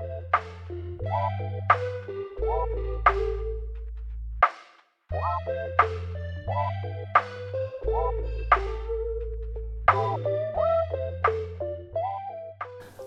Thank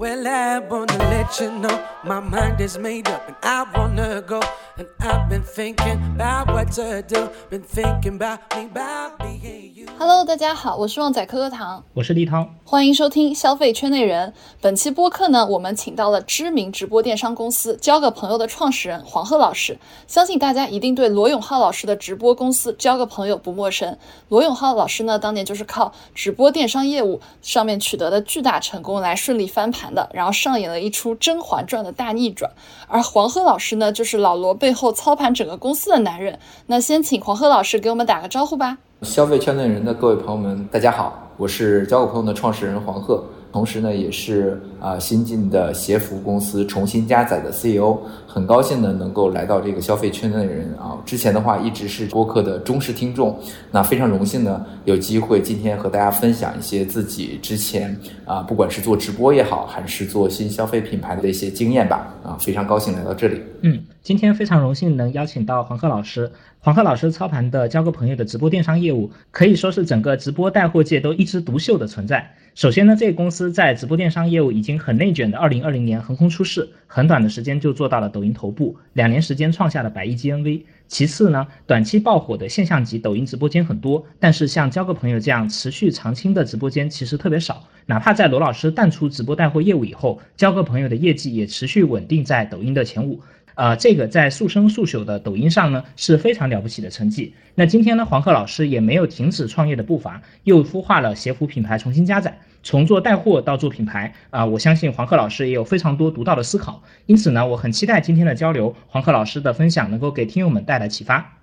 Well, I wanna let you know my mind is made up and I wanna go. And I've been thinking about what to do. Been thinking about me, about being you. Hello，大家好，我是旺仔可可糖，我是立涛，欢迎收听消费圈内人。本期播客呢，我们请到了知名直播电商公司交个朋友的创始人黄鹤老师。相信大家一定对罗永浩老师的直播公司交个朋友不陌生。罗永浩老师呢，当年就是靠直播电商业务上面取得的巨大成功来顺利翻盘然后上演了一出《甄嬛传》的大逆转。而黄鹤老师呢，就是老罗背后操盘整个公司的男人。那先请黄鹤老师给我们打个招呼吧。消费圈内人的各位朋友们，大家好，我是交个朋友的创始人黄鹤，同时呢，也是啊新进的鞋服公司重新加载的 CEO，很高兴呢能够来到这个消费圈内人啊。之前的话一直是播客的忠实听众，那非常荣幸呢有机会今天和大家分享一些自己之前啊不管是做直播也好，还是做新消费品牌的一些经验吧啊，非常高兴来到这里。嗯，今天非常荣幸能邀请到黄鹤老师。黄鹤老师操盘的交个朋友的直播电商业务，可以说是整个直播带货界都一枝独秀的存在。首先呢，这个公司在直播电商业务已经很内卷的，二零二零年横空出世，很短的时间就做到了抖音头部，两年时间创下了百亿 GMV。其次呢，短期爆火的现象级抖音直播间很多，但是像交个朋友这样持续长青的直播间其实特别少。哪怕在罗老师淡出直播带货业务以后，交个朋友的业绩也持续稳定在抖音的前五。啊，这个在速生速朽的抖音上呢是非常了不起的成绩。那今天呢，黄鹤老师也没有停止创业的步伐，又孵化了鞋服品牌重新加载，从做带货到做品牌啊，我相信黄鹤老师也有非常多独到的思考。因此呢，我很期待今天的交流，黄鹤老师的分享能够给听友们带来启发。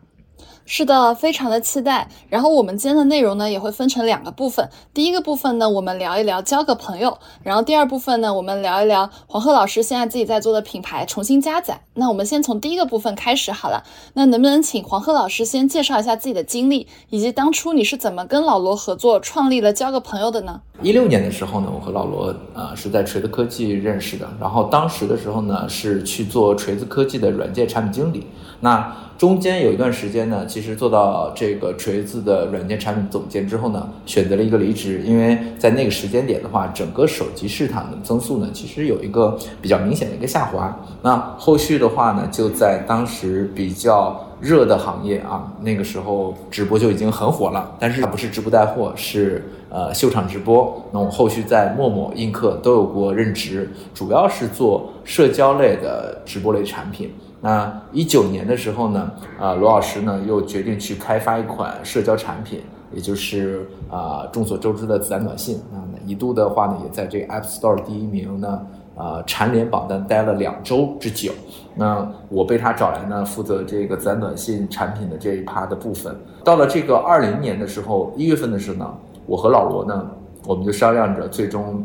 是的，非常的期待。然后我们今天的内容呢，也会分成两个部分。第一个部分呢，我们聊一聊交个朋友。然后第二部分呢，我们聊一聊黄鹤老师现在自己在做的品牌重新加载。那我们先从第一个部分开始好了。那能不能请黄鹤老师先介绍一下自己的经历，以及当初你是怎么跟老罗合作创立了交个朋友的呢？一六年的时候呢，我和老罗呃是在锤子科技认识的。然后当时的时候呢，是去做锤子科技的软件产品经理。那中间有一段时间呢，其实做到这个锤子的软件产品总监之后呢，选择了一个离职，因为在那个时间点的话，整个手机市场的增速呢，其实有一个比较明显的一个下滑。那后续的话呢，就在当时比较热的行业啊，那个时候直播就已经很火了，但是它不是直播带货，是呃秀场直播。那我后续在陌陌、映客都有过任职，主要是做社交类的直播类产品。那一九年的时候呢，啊，罗老师呢又决定去开发一款社交产品，也就是啊众所周知的子弹短信。啊，一度的话呢，也在这个 App Store 第一名呢，啊蝉联榜单待了两周之久。那我被他找来呢，负责这个子弹短信产品的这一趴的部分。到了这个二零年的时候，一月份的时候呢，我和老罗呢，我们就商量着最终。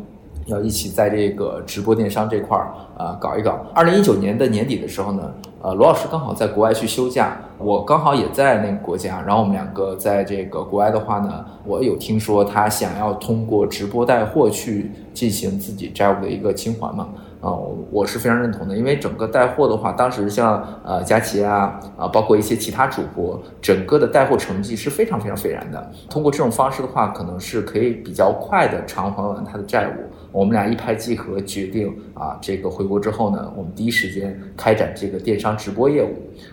要一起在这个直播电商这块儿啊搞一搞。二零一九年的年底的时候呢，呃，罗老师刚好在国外去休假，我刚好也在那个国家，然后我们两个在这个国外的话呢，我有听说他想要通过直播带货去进行自己债务的一个清还嘛。啊，我是非常认同的，因为整个带货的话，当时像呃佳琪啊啊，包括一些其他主播，整个的带货成绩是非常非常斐然的。通过这种方式的话，可能是可以比较快的偿还完他的债务。我们俩一拍即合，决定啊，这个回国之后呢，我们第一时间开展这个电商直播业务。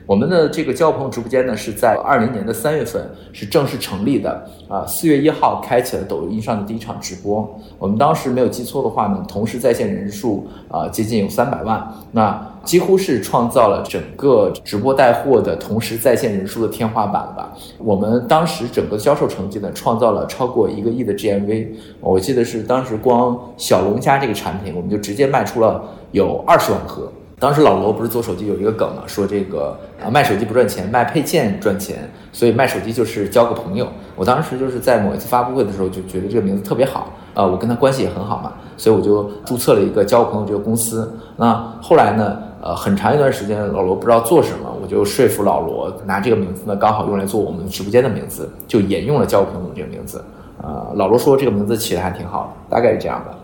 我们的这个交朋友直播间呢，是在二零年的三月份是正式成立的啊，四月一号开启了抖音上的第一场直播。我们当时没有记错的话呢，同时在线人数啊接近有三百万，那几乎是创造了整个直播带货的同时在线人数的天花板了吧？我们当时整个销售成绩呢，创造了超过一个亿的 GMV。我记得是当时光小龙虾这个产品，我们就直接卖出了有二十万盒。当时老罗不是做手机有一个梗嘛，说这个啊卖手机不赚钱，卖配件赚钱，所以卖手机就是交个朋友。我当时就是在某一次发布会的时候就觉得这个名字特别好，呃，我跟他关系也很好嘛，所以我就注册了一个交个朋友这个公司。那后来呢，呃，很长一段时间老罗不知道做什么，我就说服老罗拿这个名字呢刚好用来做我们直播间的名字，就沿用了交个朋友这个名字。呃，老罗说这个名字起的还挺好的，大概是这样的。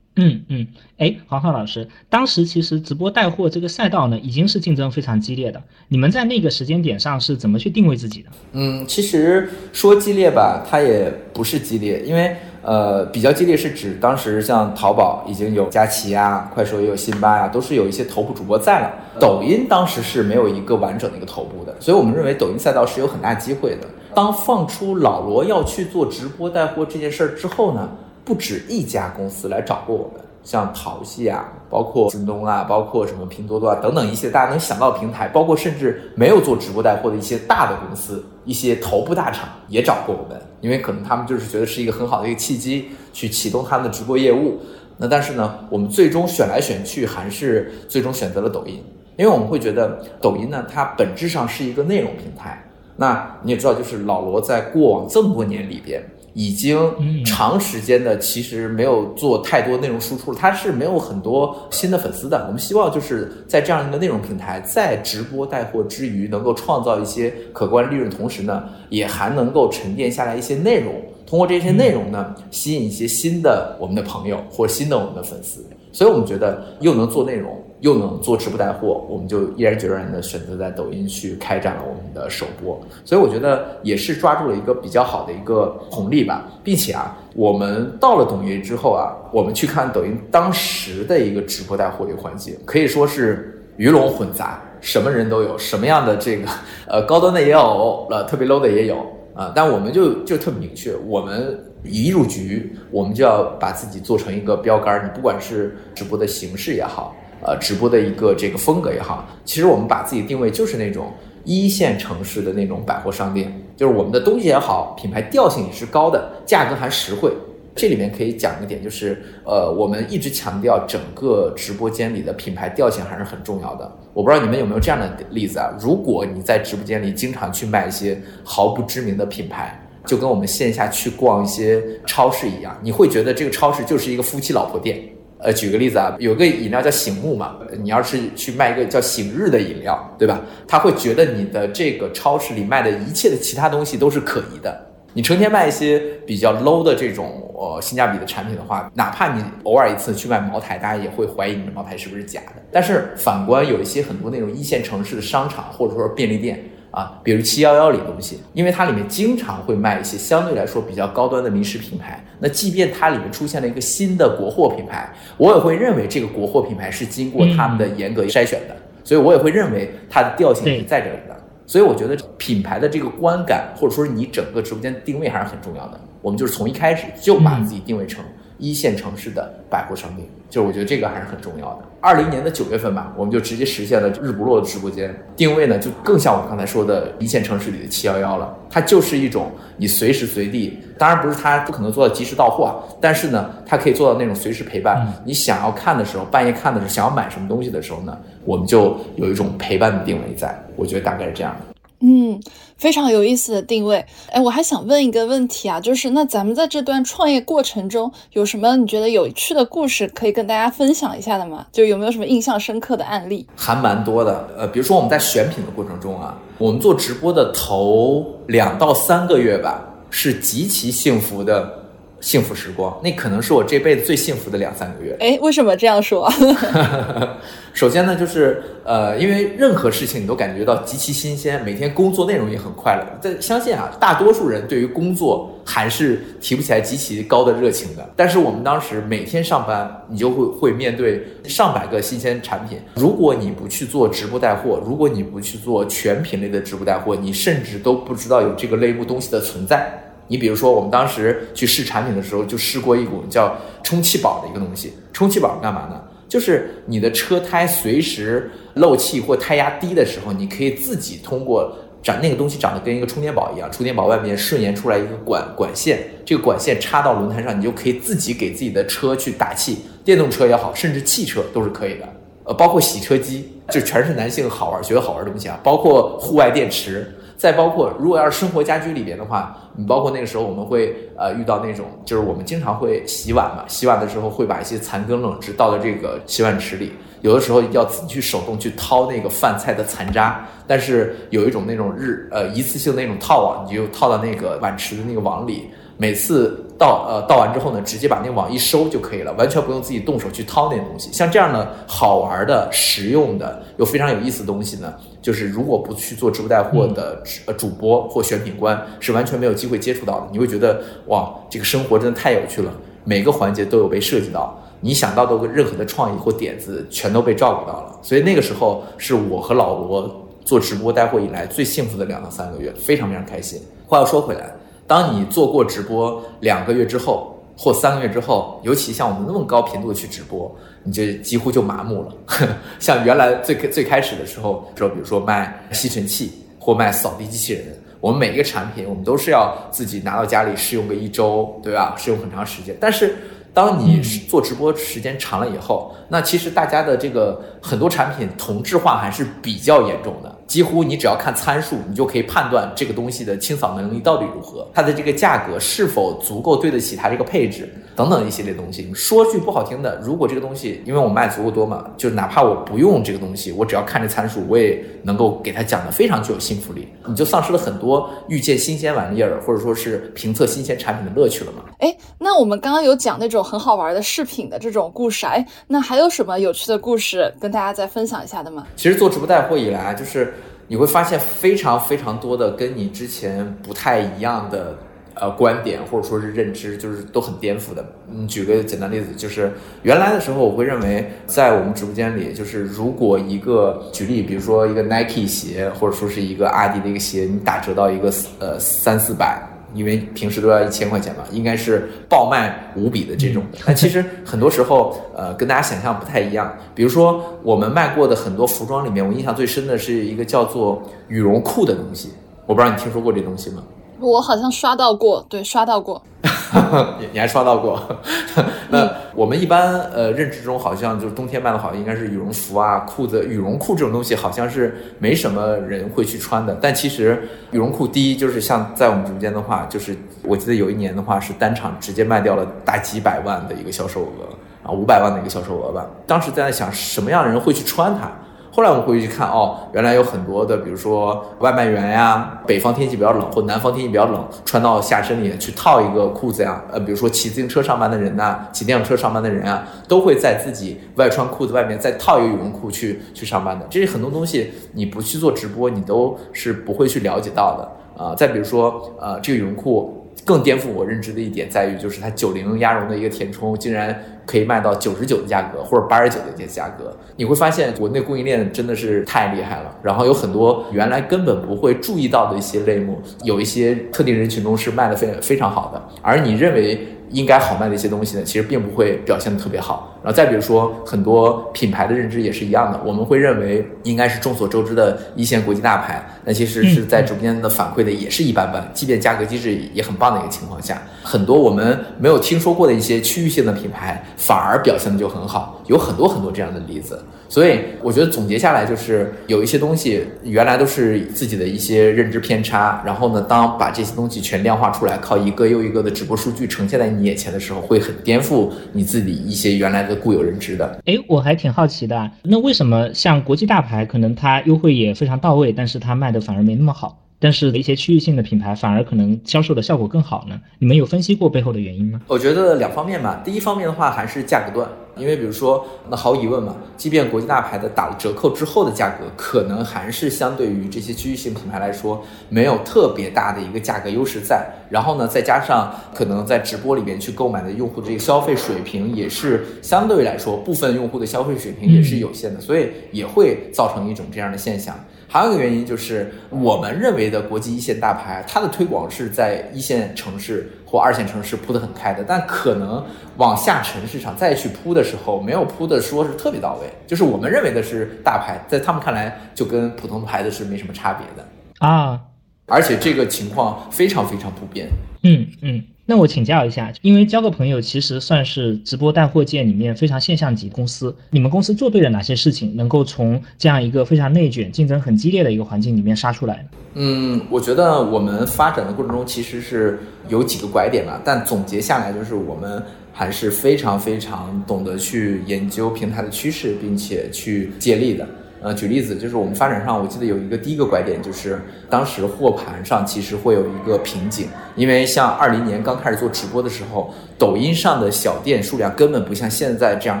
嗯嗯，哎，黄浩老师，当时其实直播带货这个赛道呢，已经是竞争非常激烈的。你们在那个时间点上是怎么去定位自己的？嗯，其实说激烈吧，它也不是激烈，因为呃，比较激烈是指当时像淘宝已经有佳琦啊，快手也有辛巴呀，都是有一些头部主播在了。抖音当时是没有一个完整的一个头部的，所以我们认为抖音赛道是有很大机会的。当放出老罗要去做直播带货这件事儿之后呢？不止一家公司来找过我们，像淘系啊，包括京东啊，包括什么拼多多啊等等一些大家能想到平台，包括甚至没有做直播带货的一些大的公司，一些头部大厂也找过我们，因为可能他们就是觉得是一个很好的一个契机，去启动他们的直播业务。那但是呢，我们最终选来选去，还是最终选择了抖音，因为我们会觉得抖音呢，它本质上是一个内容平台。那你也知道，就是老罗在过往这么多年里边。已经长时间的其实没有做太多内容输出了，它是没有很多新的粉丝的。我们希望就是在这样一个内容平台，在直播带货之余，能够创造一些可观利润，同时呢，也还能够沉淀下来一些内容，通过这些内容呢，吸引一些新的我们的朋友或新的我们的粉丝。所以我们觉得又能做内容。又能做直播带货，我们就毅然决然的选择在抖音去开展了我们的首播，所以我觉得也是抓住了一个比较好的一个红利吧，并且啊，我们到了抖音之后啊，我们去看抖音当时的一个直播带货的环境，可以说是鱼龙混杂，什么人都有，什么样的这个呃高端的也有，呃特别 low 的也有啊，但我们就就特别明确，我们一入局，我们就要把自己做成一个标杆，你不管是直播的形式也好。呃，直播的一个这个风格也好，其实我们把自己定位就是那种一线城市的那种百货商店，就是我们的东西也好，品牌调性也是高的，价格还实惠。这里面可以讲一点，就是呃，我们一直强调整个直播间里的品牌调性还是很重要的。我不知道你们有没有这样的例子啊？如果你在直播间里经常去买一些毫不知名的品牌，就跟我们线下去逛一些超市一样，你会觉得这个超市就是一个夫妻老婆店。呃，举个例子啊，有个饮料叫醒目嘛，你要是去卖一个叫醒日的饮料，对吧？他会觉得你的这个超市里卖的一切的其他东西都是可疑的。你成天卖一些比较 low 的这种呃性价比的产品的话，哪怕你偶尔一次去卖茅台，大家也会怀疑你的茅台是不是假的。但是反观有一些很多那种一线城市的商场或者说便利店。啊，比如七幺幺里东西，因为它里面经常会卖一些相对来说比较高端的零食品牌。那即便它里面出现了一个新的国货品牌，我也会认为这个国货品牌是经过他们的严格筛选的，所以我也会认为它的调性是在这里的。所以我觉得品牌的这个观感，或者说是你整个直播间定位还是很重要的。我们就是从一开始就把自己定位成。一线城市的百货商店，就是我觉得这个还是很重要的。二零年的九月份吧，我们就直接实现了日不落的直播间定位呢，就更像我刚才说的一线城市里的七幺幺了。它就是一种你随时随地，当然不是它不可能做到及时到货啊，但是呢，它可以做到那种随时陪伴。你想要看的时候，半夜看的时候，想要买什么东西的时候呢，我们就有一种陪伴的定位在。我觉得大概是这样的。嗯，非常有意思的定位。哎，我还想问一个问题啊，就是那咱们在这段创业过程中，有什么你觉得有趣的故事可以跟大家分享一下的吗？就有没有什么印象深刻的案例？还蛮多的。呃，比如说我们在选品的过程中啊，我们做直播的头两到三个月吧，是极其幸福的。幸福时光，那可能是我这辈子最幸福的两三个月。哎，为什么这样说？首先呢，就是呃，因为任何事情你都感觉到极其新鲜，每天工作内容也很快乐。但相信啊，大多数人对于工作还是提不起来极其高的热情的。但是我们当时每天上班，你就会会面对上百个新鲜产品。如果你不去做直播带货，如果你不去做全品类的直播带货，你甚至都不知道有这个类目东西的存在。你比如说，我们当时去试产品的时候，就试过一股叫充气宝的一个东西。充气宝干嘛呢？就是你的车胎随时漏气或胎压低的时候，你可以自己通过长那个东西长得跟一个充电宝一样，充电宝外面顺延出来一个管管线，这个管线插到轮胎上，你就可以自己给自己的车去打气。电动车也好，甚至汽车都是可以的。呃，包括洗车机，这全是男性好玩、觉得好玩的东西啊。包括户外电池，再包括如果要是生活家居里边的话，你包括那个时候我们会呃遇到那种，就是我们经常会洗碗嘛，洗碗的时候会把一些残羹冷炙倒到这个洗碗池里，有的时候要自己去手动去掏那个饭菜的残渣，但是有一种那种日呃一次性那种套网，你就套到那个碗池的那个网里。每次倒呃倒完之后呢，直接把那个网一收就可以了，完全不用自己动手去掏那东西。像这样的好玩的、实用的又非常有意思的东西呢，就是如果不去做直播带货的呃主播或选品官，是完全没有机会接触到的。你会觉得哇，这个生活真的太有趣了，每个环节都有被涉及到，你想到的任何的创意或点子全都被照顾到了。所以那个时候是我和老罗做直播带货以来最幸福的两到三个月，非常非常开心。话又说回来。当你做过直播两个月之后，或三个月之后，尤其像我们那么高频度的去直播，你就几乎就麻木了。像原来最最开始的时候，说比如说卖吸尘器或卖扫地机器人，我们每一个产品我们都是要自己拿到家里试用个一周，对吧？试用很长时间。但是当你做直播时间长了以后，那其实大家的这个很多产品同质化还是比较严重的。几乎你只要看参数，你就可以判断这个东西的清扫能力到底如何，它的这个价格是否足够对得起它这个配置。等等一系列东西。说句不好听的，如果这个东西因为我卖足够多嘛，就哪怕我不用这个东西，我只要看这参数，我也能够给它讲的非常具有信服力，你就丧失了很多遇见新鲜玩意儿或者说是评测新鲜产品的乐趣了嘛？哎，那我们刚刚有讲那种很好玩的饰品的这种故事，哎，那还有什么有趣的故事跟大家再分享一下的吗？其实做直播带货以来，就是。你会发现非常非常多的跟你之前不太一样的呃观点或者说是认知，就是都很颠覆的。嗯，举个简单例子，就是原来的时候，我会认为在我们直播间里，就是如果一个举例，比如说一个 Nike 鞋或者说是一个阿迪的一个鞋，你打折到一个呃三四百。因为平时都要一千块钱嘛，应该是爆卖无比的这种。但其实很多时候，呃，跟大家想象不太一样。比如说，我们卖过的很多服装里面，我印象最深的是一个叫做羽绒裤的东西。我不知道你听说过这东西吗？我好像刷到过，对，刷到过。你你还刷到过？那我们一般呃认知中好像就是冬天卖的好，应该是羽绒服啊、裤子、羽绒裤这种东西，好像是没什么人会去穿的。但其实羽绒裤，第一就是像在我们直播间的话，就是我记得有一年的话是单场直接卖掉了大几百万的一个销售额啊，五百万的一个销售额吧。当时在想什么样的人会去穿它？后来我们回去看，哦，原来有很多的，比如说外卖员呀，北方天气比较冷，或南方天气比较冷，穿到下身里面去套一个裤子呀，呃，比如说骑自行车上班的人呐，骑电动车上班的人啊，都会在自己外穿裤子外面再套一个羽绒裤去去上班的。这些很多东西，你不去做直播，你都是不会去了解到的啊。再比如说，呃，这个羽绒裤。更颠覆我认知的一点在于，就是它九零鸭绒的一个填充，竟然可以卖到九十九的价格，或者八十九的一个价格。你会发现，国内供应链真的是太厉害了。然后有很多原来根本不会注意到的一些类目，有一些特定人群中是卖的非非常好的，而你认为。应该好卖的一些东西呢，其实并不会表现的特别好。然后再比如说，很多品牌的认知也是一样的，我们会认为应该是众所周知的一线国际大牌，那其实是在直播间的反馈的也是一般般，即便价格机制也很棒的一个情况下，很多我们没有听说过的一些区域性的品牌反而表现的就很好，有很多很多这样的例子。所以我觉得总结下来就是有一些东西原来都是自己的一些认知偏差，然后呢，当把这些东西全量化出来，靠一个又一个的直播数据呈现在你眼前的时候，会很颠覆你自己一些原来的固有认知的。哎，我还挺好奇的，那为什么像国际大牌，可能它优惠也非常到位，但是它卖的反而没那么好？但是一些区域性的品牌反而可能销售的效果更好呢？你们有分析过背后的原因吗？我觉得两方面吧。第一方面的话还是价格段，因为比如说，那毫无疑问嘛，即便国际大牌的打了折扣之后的价格，可能还是相对于这些区域性品牌来说，没有特别大的一个价格优势在。然后呢，再加上可能在直播里面去购买的用户的这个消费水平，也是相对来说部分用户的消费水平也是有限的，所以也会造成一种这样的现象。还有一个原因就是，我们认为的国际一线大牌，它的推广是在一线城市或二线城市铺得很开的，但可能往下沉市场再去铺的时候，没有铺的说是特别到位。就是我们认为的是大牌，在他们看来就跟普通的牌子是没什么差别的啊。而且这个情况非常非常普遍。嗯嗯。那我请教一下，因为交个朋友其实算是直播带货界里面非常现象级公司，你们公司做对了哪些事情，能够从这样一个非常内卷、竞争很激烈的一个环境里面杀出来？嗯，我觉得我们发展的过程中其实是有几个拐点吧，但总结下来就是我们还是非常非常懂得去研究平台的趋势，并且去借力的。呃，举例子就是我们发展上，我记得有一个第一个拐点，就是当时货盘上其实会有一个瓶颈，因为像二零年刚开始做直播的时候，抖音上的小店数量根本不像现在这样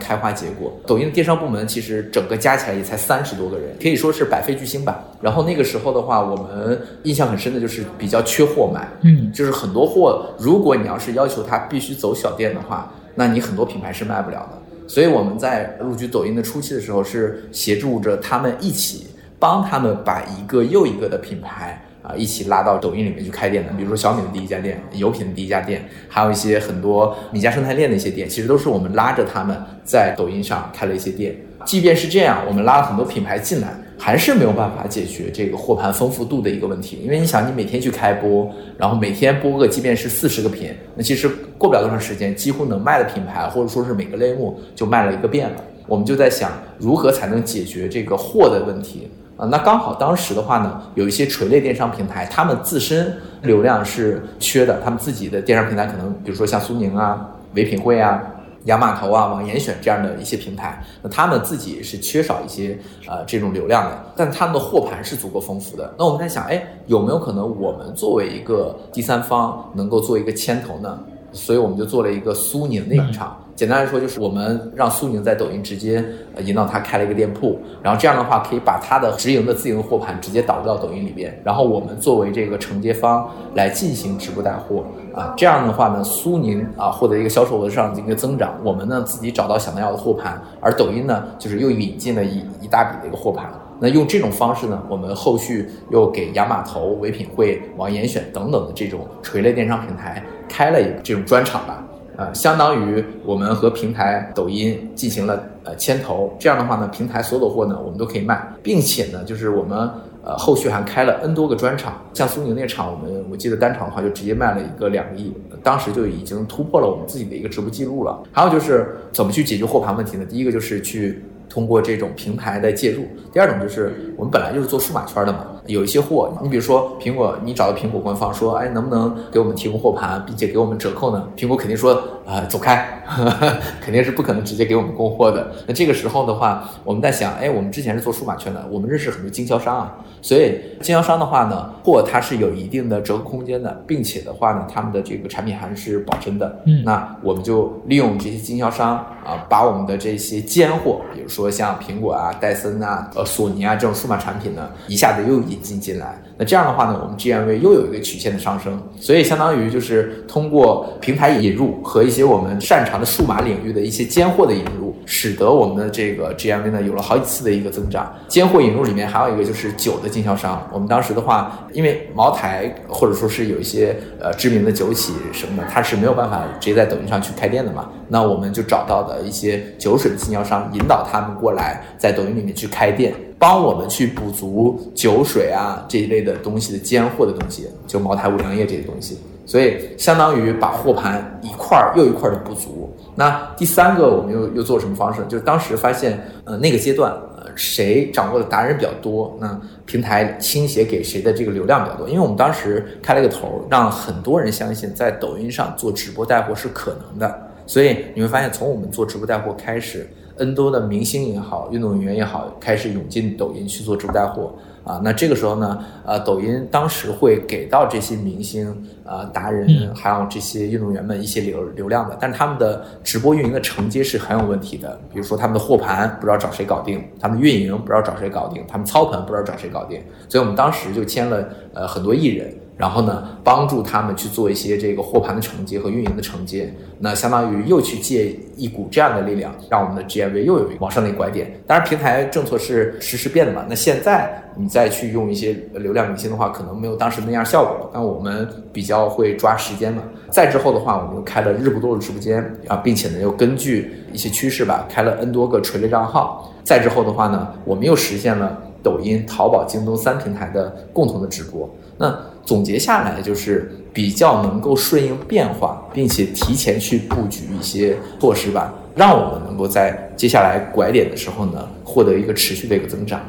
开花结果。抖音的电商部门其实整个加起来也才三十多个人，可以说是百废俱兴吧。然后那个时候的话，我们印象很深的就是比较缺货买，嗯，就是很多货，如果你要是要求它必须走小店的话，那你很多品牌是卖不了的。所以我们在入局抖音的初期的时候，是协助着他们一起帮他们把一个又一个的品牌啊一起拉到抖音里面去开店的。比如说小米的第一家店，油品的第一家店，还有一些很多米家生态链的一些店，其实都是我们拉着他们在抖音上开了一些店。即便是这样，我们拉了很多品牌进来，还是没有办法解决这个货盘丰富度的一个问题。因为你想，你每天去开播，然后每天播个，即便是四十个品，那其实过不了多长时间，几乎能卖的品牌或者说是每个类目就卖了一个遍了。我们就在想，如何才能解决这个货的问题啊？那刚好当时的话呢，有一些垂类电商平台，他们自身流量是缺的，他们自己的电商平台可能，比如说像苏宁啊、唯品会啊。洋码头啊，网严选这样的一些平台，那他们自己是缺少一些呃这种流量的，但他们的货盘是足够丰富的。那我们在想，哎，有没有可能我们作为一个第三方，能够做一个牵头呢？所以我们就做了一个苏宁的影厂。简单来说，就是我们让苏宁在抖音直接引导他开了一个店铺，然后这样的话可以把他的直营的自营货盘直接导入到抖音里边，然后我们作为这个承接方来进行直播带货啊。这样的话呢，苏宁啊获得一个销售额上的一个增长，我们呢自己找到想要的货盘，而抖音呢就是又引进了一一大笔的一个货盘。那用这种方式呢，我们后续又给亚马头、唯品会、网严选等等的这种垂类电商平台开了一个这种专场吧。呃，相当于我们和平台抖音进行了呃牵头，这样的话呢，平台所有的货呢，我们都可以卖，并且呢，就是我们呃后续还开了 N 多个专场，像苏宁那场，我们我记得单场的话就直接卖了一个两个亿，当时就已经突破了我们自己的一个直播记录了。还有就是怎么去解决货盘问题呢？第一个就是去通过这种平台的介入，第二种就是我们本来就是做数码圈的嘛。有一些货，你比如说苹果，你找到苹果官方说，哎，能不能给我们提供货盘，并且给我们折扣呢？苹果肯定说，啊，走开，肯定是不可能直接给我们供货的。那这个时候的话，我们在想，哎，我们之前是做数码圈的，我们认识很多经销商啊，所以经销商的话呢，货它是有一定的折扣空间的，并且的话呢，他们的这个产品还是保真的。嗯，那我们就利用这些经销商啊，把我们的这些尖货，比如说说像苹果啊、戴森啊、呃、索尼啊这种数码产品呢，一下子又。引进进来，那这样的话呢，我们 GMV 又有一个曲线的上升，所以相当于就是通过平台引入和一些我们擅长的数码领域的一些尖货的引入，使得我们的这个 GMV 呢有了好几次的一个增长。尖货引入里面还有一个就是酒的经销商，我们当时的话，因为茅台或者说是有一些呃知名的酒企什么的，它是没有办法直接在抖音上去开店的嘛，那我们就找到的一些酒水的经销商，引导他们过来在抖音里面去开店。帮我们去补足酒水啊这一类的东西的尖货的东西，就茅台、五粮液这些东西，所以相当于把货盘一块儿又一块儿的补足。那第三个，我们又又做什么方式？就是当时发现，呃，那个阶段，呃，谁掌握的达人比较多，那平台倾斜给谁的这个流量比较多。因为我们当时开了个头，让很多人相信在抖音上做直播带货是可能的，所以你会发现，从我们做直播带货开始。N 多的明星也好，运动员也好，开始涌进抖音去做直播带货啊。那这个时候呢，呃，抖音当时会给到这些明星、呃达人，还有这些运动员们一些流流量的，但是他们的直播运营的承接是很有问题的。比如说他们的货盘不知道找谁搞定，他们运营不知道找谁搞定，他们操盘不知道找谁搞定。所以我们当时就签了呃很多艺人。然后呢，帮助他们去做一些这个货盘的承接和运营的承接，那相当于又去借一股这样的力量，让我们的 GMV 又有一个往上的一个拐点。当然，平台政策是实时变的嘛，那现在你再去用一些流量明星的话，可能没有当时那样效果但。我们比较会抓时间嘛。再之后的话，我们又开了日不多的直播间啊，并且呢，又根据一些趋势吧，开了 N 多个垂类账号。再之后的话呢，我们又实现了抖音、淘宝、京东三平台的共同的直播。那总结下来就是比较能够顺应变化，并且提前去布局一些措施吧，让我们能够在接下来拐点的时候呢，获得一个持续的一个增长。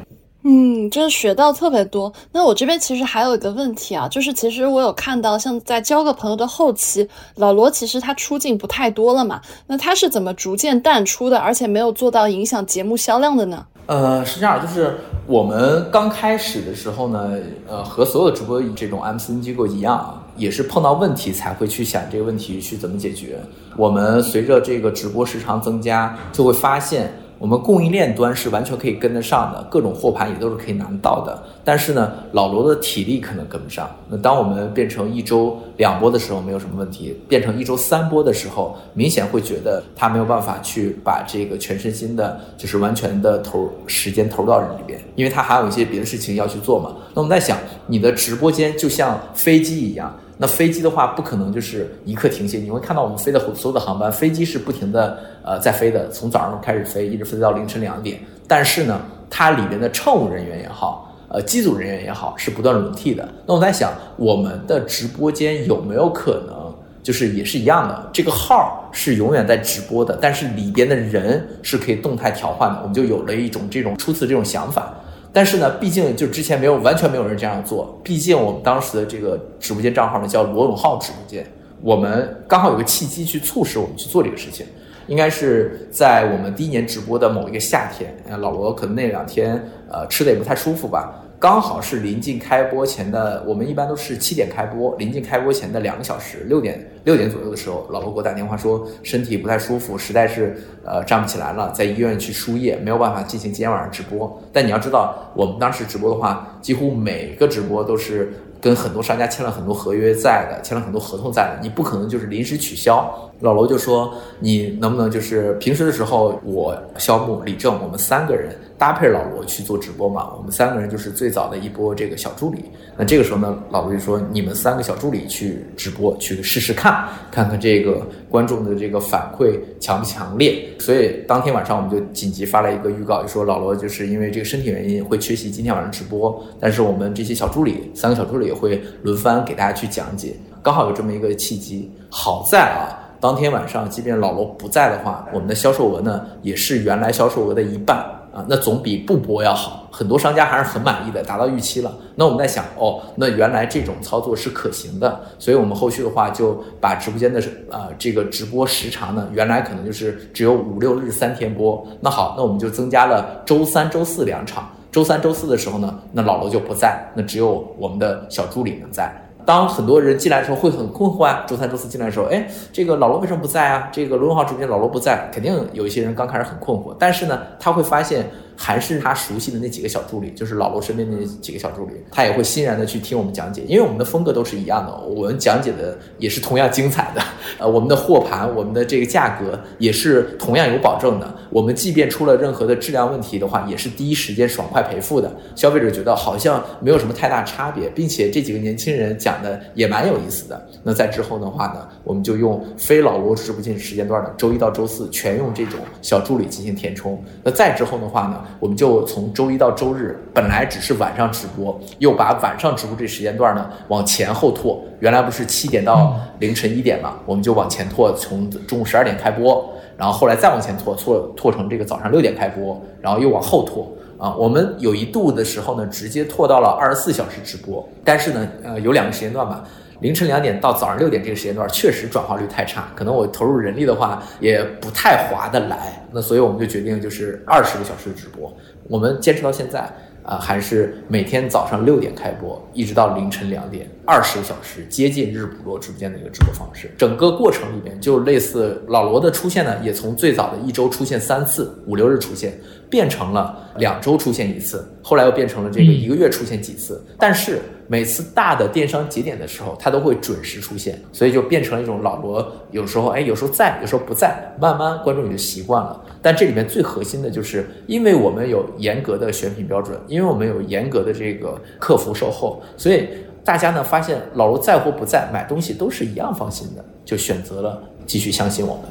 嗯，真的学到特别多。那我这边其实还有一个问题啊，就是其实我有看到，像在交个朋友的后期，老罗其实他出镜不太多了嘛。那他是怎么逐渐淡出的，而且没有做到影响节目销量的呢？呃，是这样，就是我们刚开始的时候呢，呃，和所有直播这种 MCN 机构一样，也是碰到问题才会去想这个问题去怎么解决。我们随着这个直播时长增加，就会发现。我们供应链端是完全可以跟得上的，各种货盘也都是可以拿到的。但是呢，老罗的体力可能跟不上。那当我们变成一周两波的时候，没有什么问题；变成一周三波的时候，明显会觉得他没有办法去把这个全身心的，就是完全的投时间投入到里边，因为他还有一些别的事情要去做嘛。那我们在想，你的直播间就像飞机一样。那飞机的话，不可能就是一刻停歇。你会看到我们飞的所有的航班，飞机是不停的呃在飞的，从早上开始飞，一直飞到凌晨两点。但是呢，它里面的乘务人员也好，呃机组人员也好，是不断轮替的。那我在想，我们的直播间有没有可能，就是也是一样的，这个号是永远在直播的，但是里边的人是可以动态调换的。我们就有了一种这种初次这种想法。但是呢，毕竟就之前没有完全没有人这样做。毕竟我们当时的这个直播间账号呢叫罗永浩直播间，我们刚好有个契机去促使我们去做这个事情，应该是在我们第一年直播的某一个夏天，老罗可能那两天呃吃的也不太舒服吧。刚好是临近开播前的，我们一般都是七点开播，临近开播前的两个小时，六点六点左右的时候，老罗给我打电话说身体不太舒服，实在是呃站不起来了，在医院去输液，没有办法进行今天晚上直播。但你要知道，我们当时直播的话，几乎每个直播都是。跟很多商家签了很多合约在的，签了很多合同在的，你不可能就是临时取消。老罗就说，你能不能就是平时的时候，我肖木、李正，我们三个人搭配老罗去做直播嘛？我们三个人就是最早的一波这个小助理。那这个时候呢，老罗就说，你们三个小助理去直播，去试试看，看看这个观众的这个反馈强不强烈。所以当天晚上我们就紧急发了一个预告，就说老罗就是因为这个身体原因会缺席今天晚上直播，但是我们这些小助理，三个小助理也。会轮番给大家去讲解，刚好有这么一个契机。好在啊，当天晚上即便老罗不在的话，我们的销售额呢也是原来销售额的一半啊，那总比不播要好。很多商家还是很满意的，达到预期了。那我们在想，哦，那原来这种操作是可行的，所以我们后续的话就把直播间的呃这个直播时长呢，原来可能就是只有五六日三天播，那好，那我们就增加了周三、周四两场。周三、周四的时候呢，那老罗就不在，那只有我们的小助理能在。当很多人进来的时候，会很困惑啊。周三、周四进来的时候，哎，这个老罗为什么不在啊？这个罗永浩直播间老罗不在，肯定有一些人刚开始很困惑。但是呢，他会发现。还是他熟悉的那几个小助理，就是老罗身边那几个小助理，他也会欣然的去听我们讲解，因为我们的风格都是一样的，我们讲解的也是同样精彩的，呃，我们的货盘，我们的这个价格也是同样有保证的，我们即便出了任何的质量问题的话，也是第一时间爽快赔付的，消费者觉得好像没有什么太大差别，并且这几个年轻人讲的也蛮有意思的。那在之后的话呢，我们就用非老罗直播间时间段的周一到周四全用这种小助理进行填充。那再之后的话呢？我们就从周一到周日，本来只是晚上直播，又把晚上直播这时间段呢往前后拖。原来不是七点到凌晨一点嘛，我们就往前拖，从中午十二点开播，然后后来再往前拖，拖拖成这个早上六点开播，然后又往后拖啊。我们有一度的时候呢，直接拖到了二十四小时直播，但是呢，呃，有两个时间段吧。凌晨两点到早上六点这个时间段，确实转化率太差，可能我投入人力的话也不太划得来。那所以我们就决定就是二十个小时直播，我们坚持到现在啊，还是每天早上六点开播，一直到凌晨两点，二十个小时，接近日不落直播间的一个直播方式。整个过程里面就类似老罗的出现呢，也从最早的一周出现三次，五六日出现。变成了两周出现一次，后来又变成了这个一个月出现几次。但是每次大的电商节点的时候，它都会准时出现，所以就变成了一种老罗有时候哎，有时候在，有时候不在，慢慢观众也就习惯了。但这里面最核心的就是，因为我们有严格的选品标准，因为我们有严格的这个客服售后，所以大家呢发现老罗在或不在，买东西都是一样放心的，就选择了继续相信我们。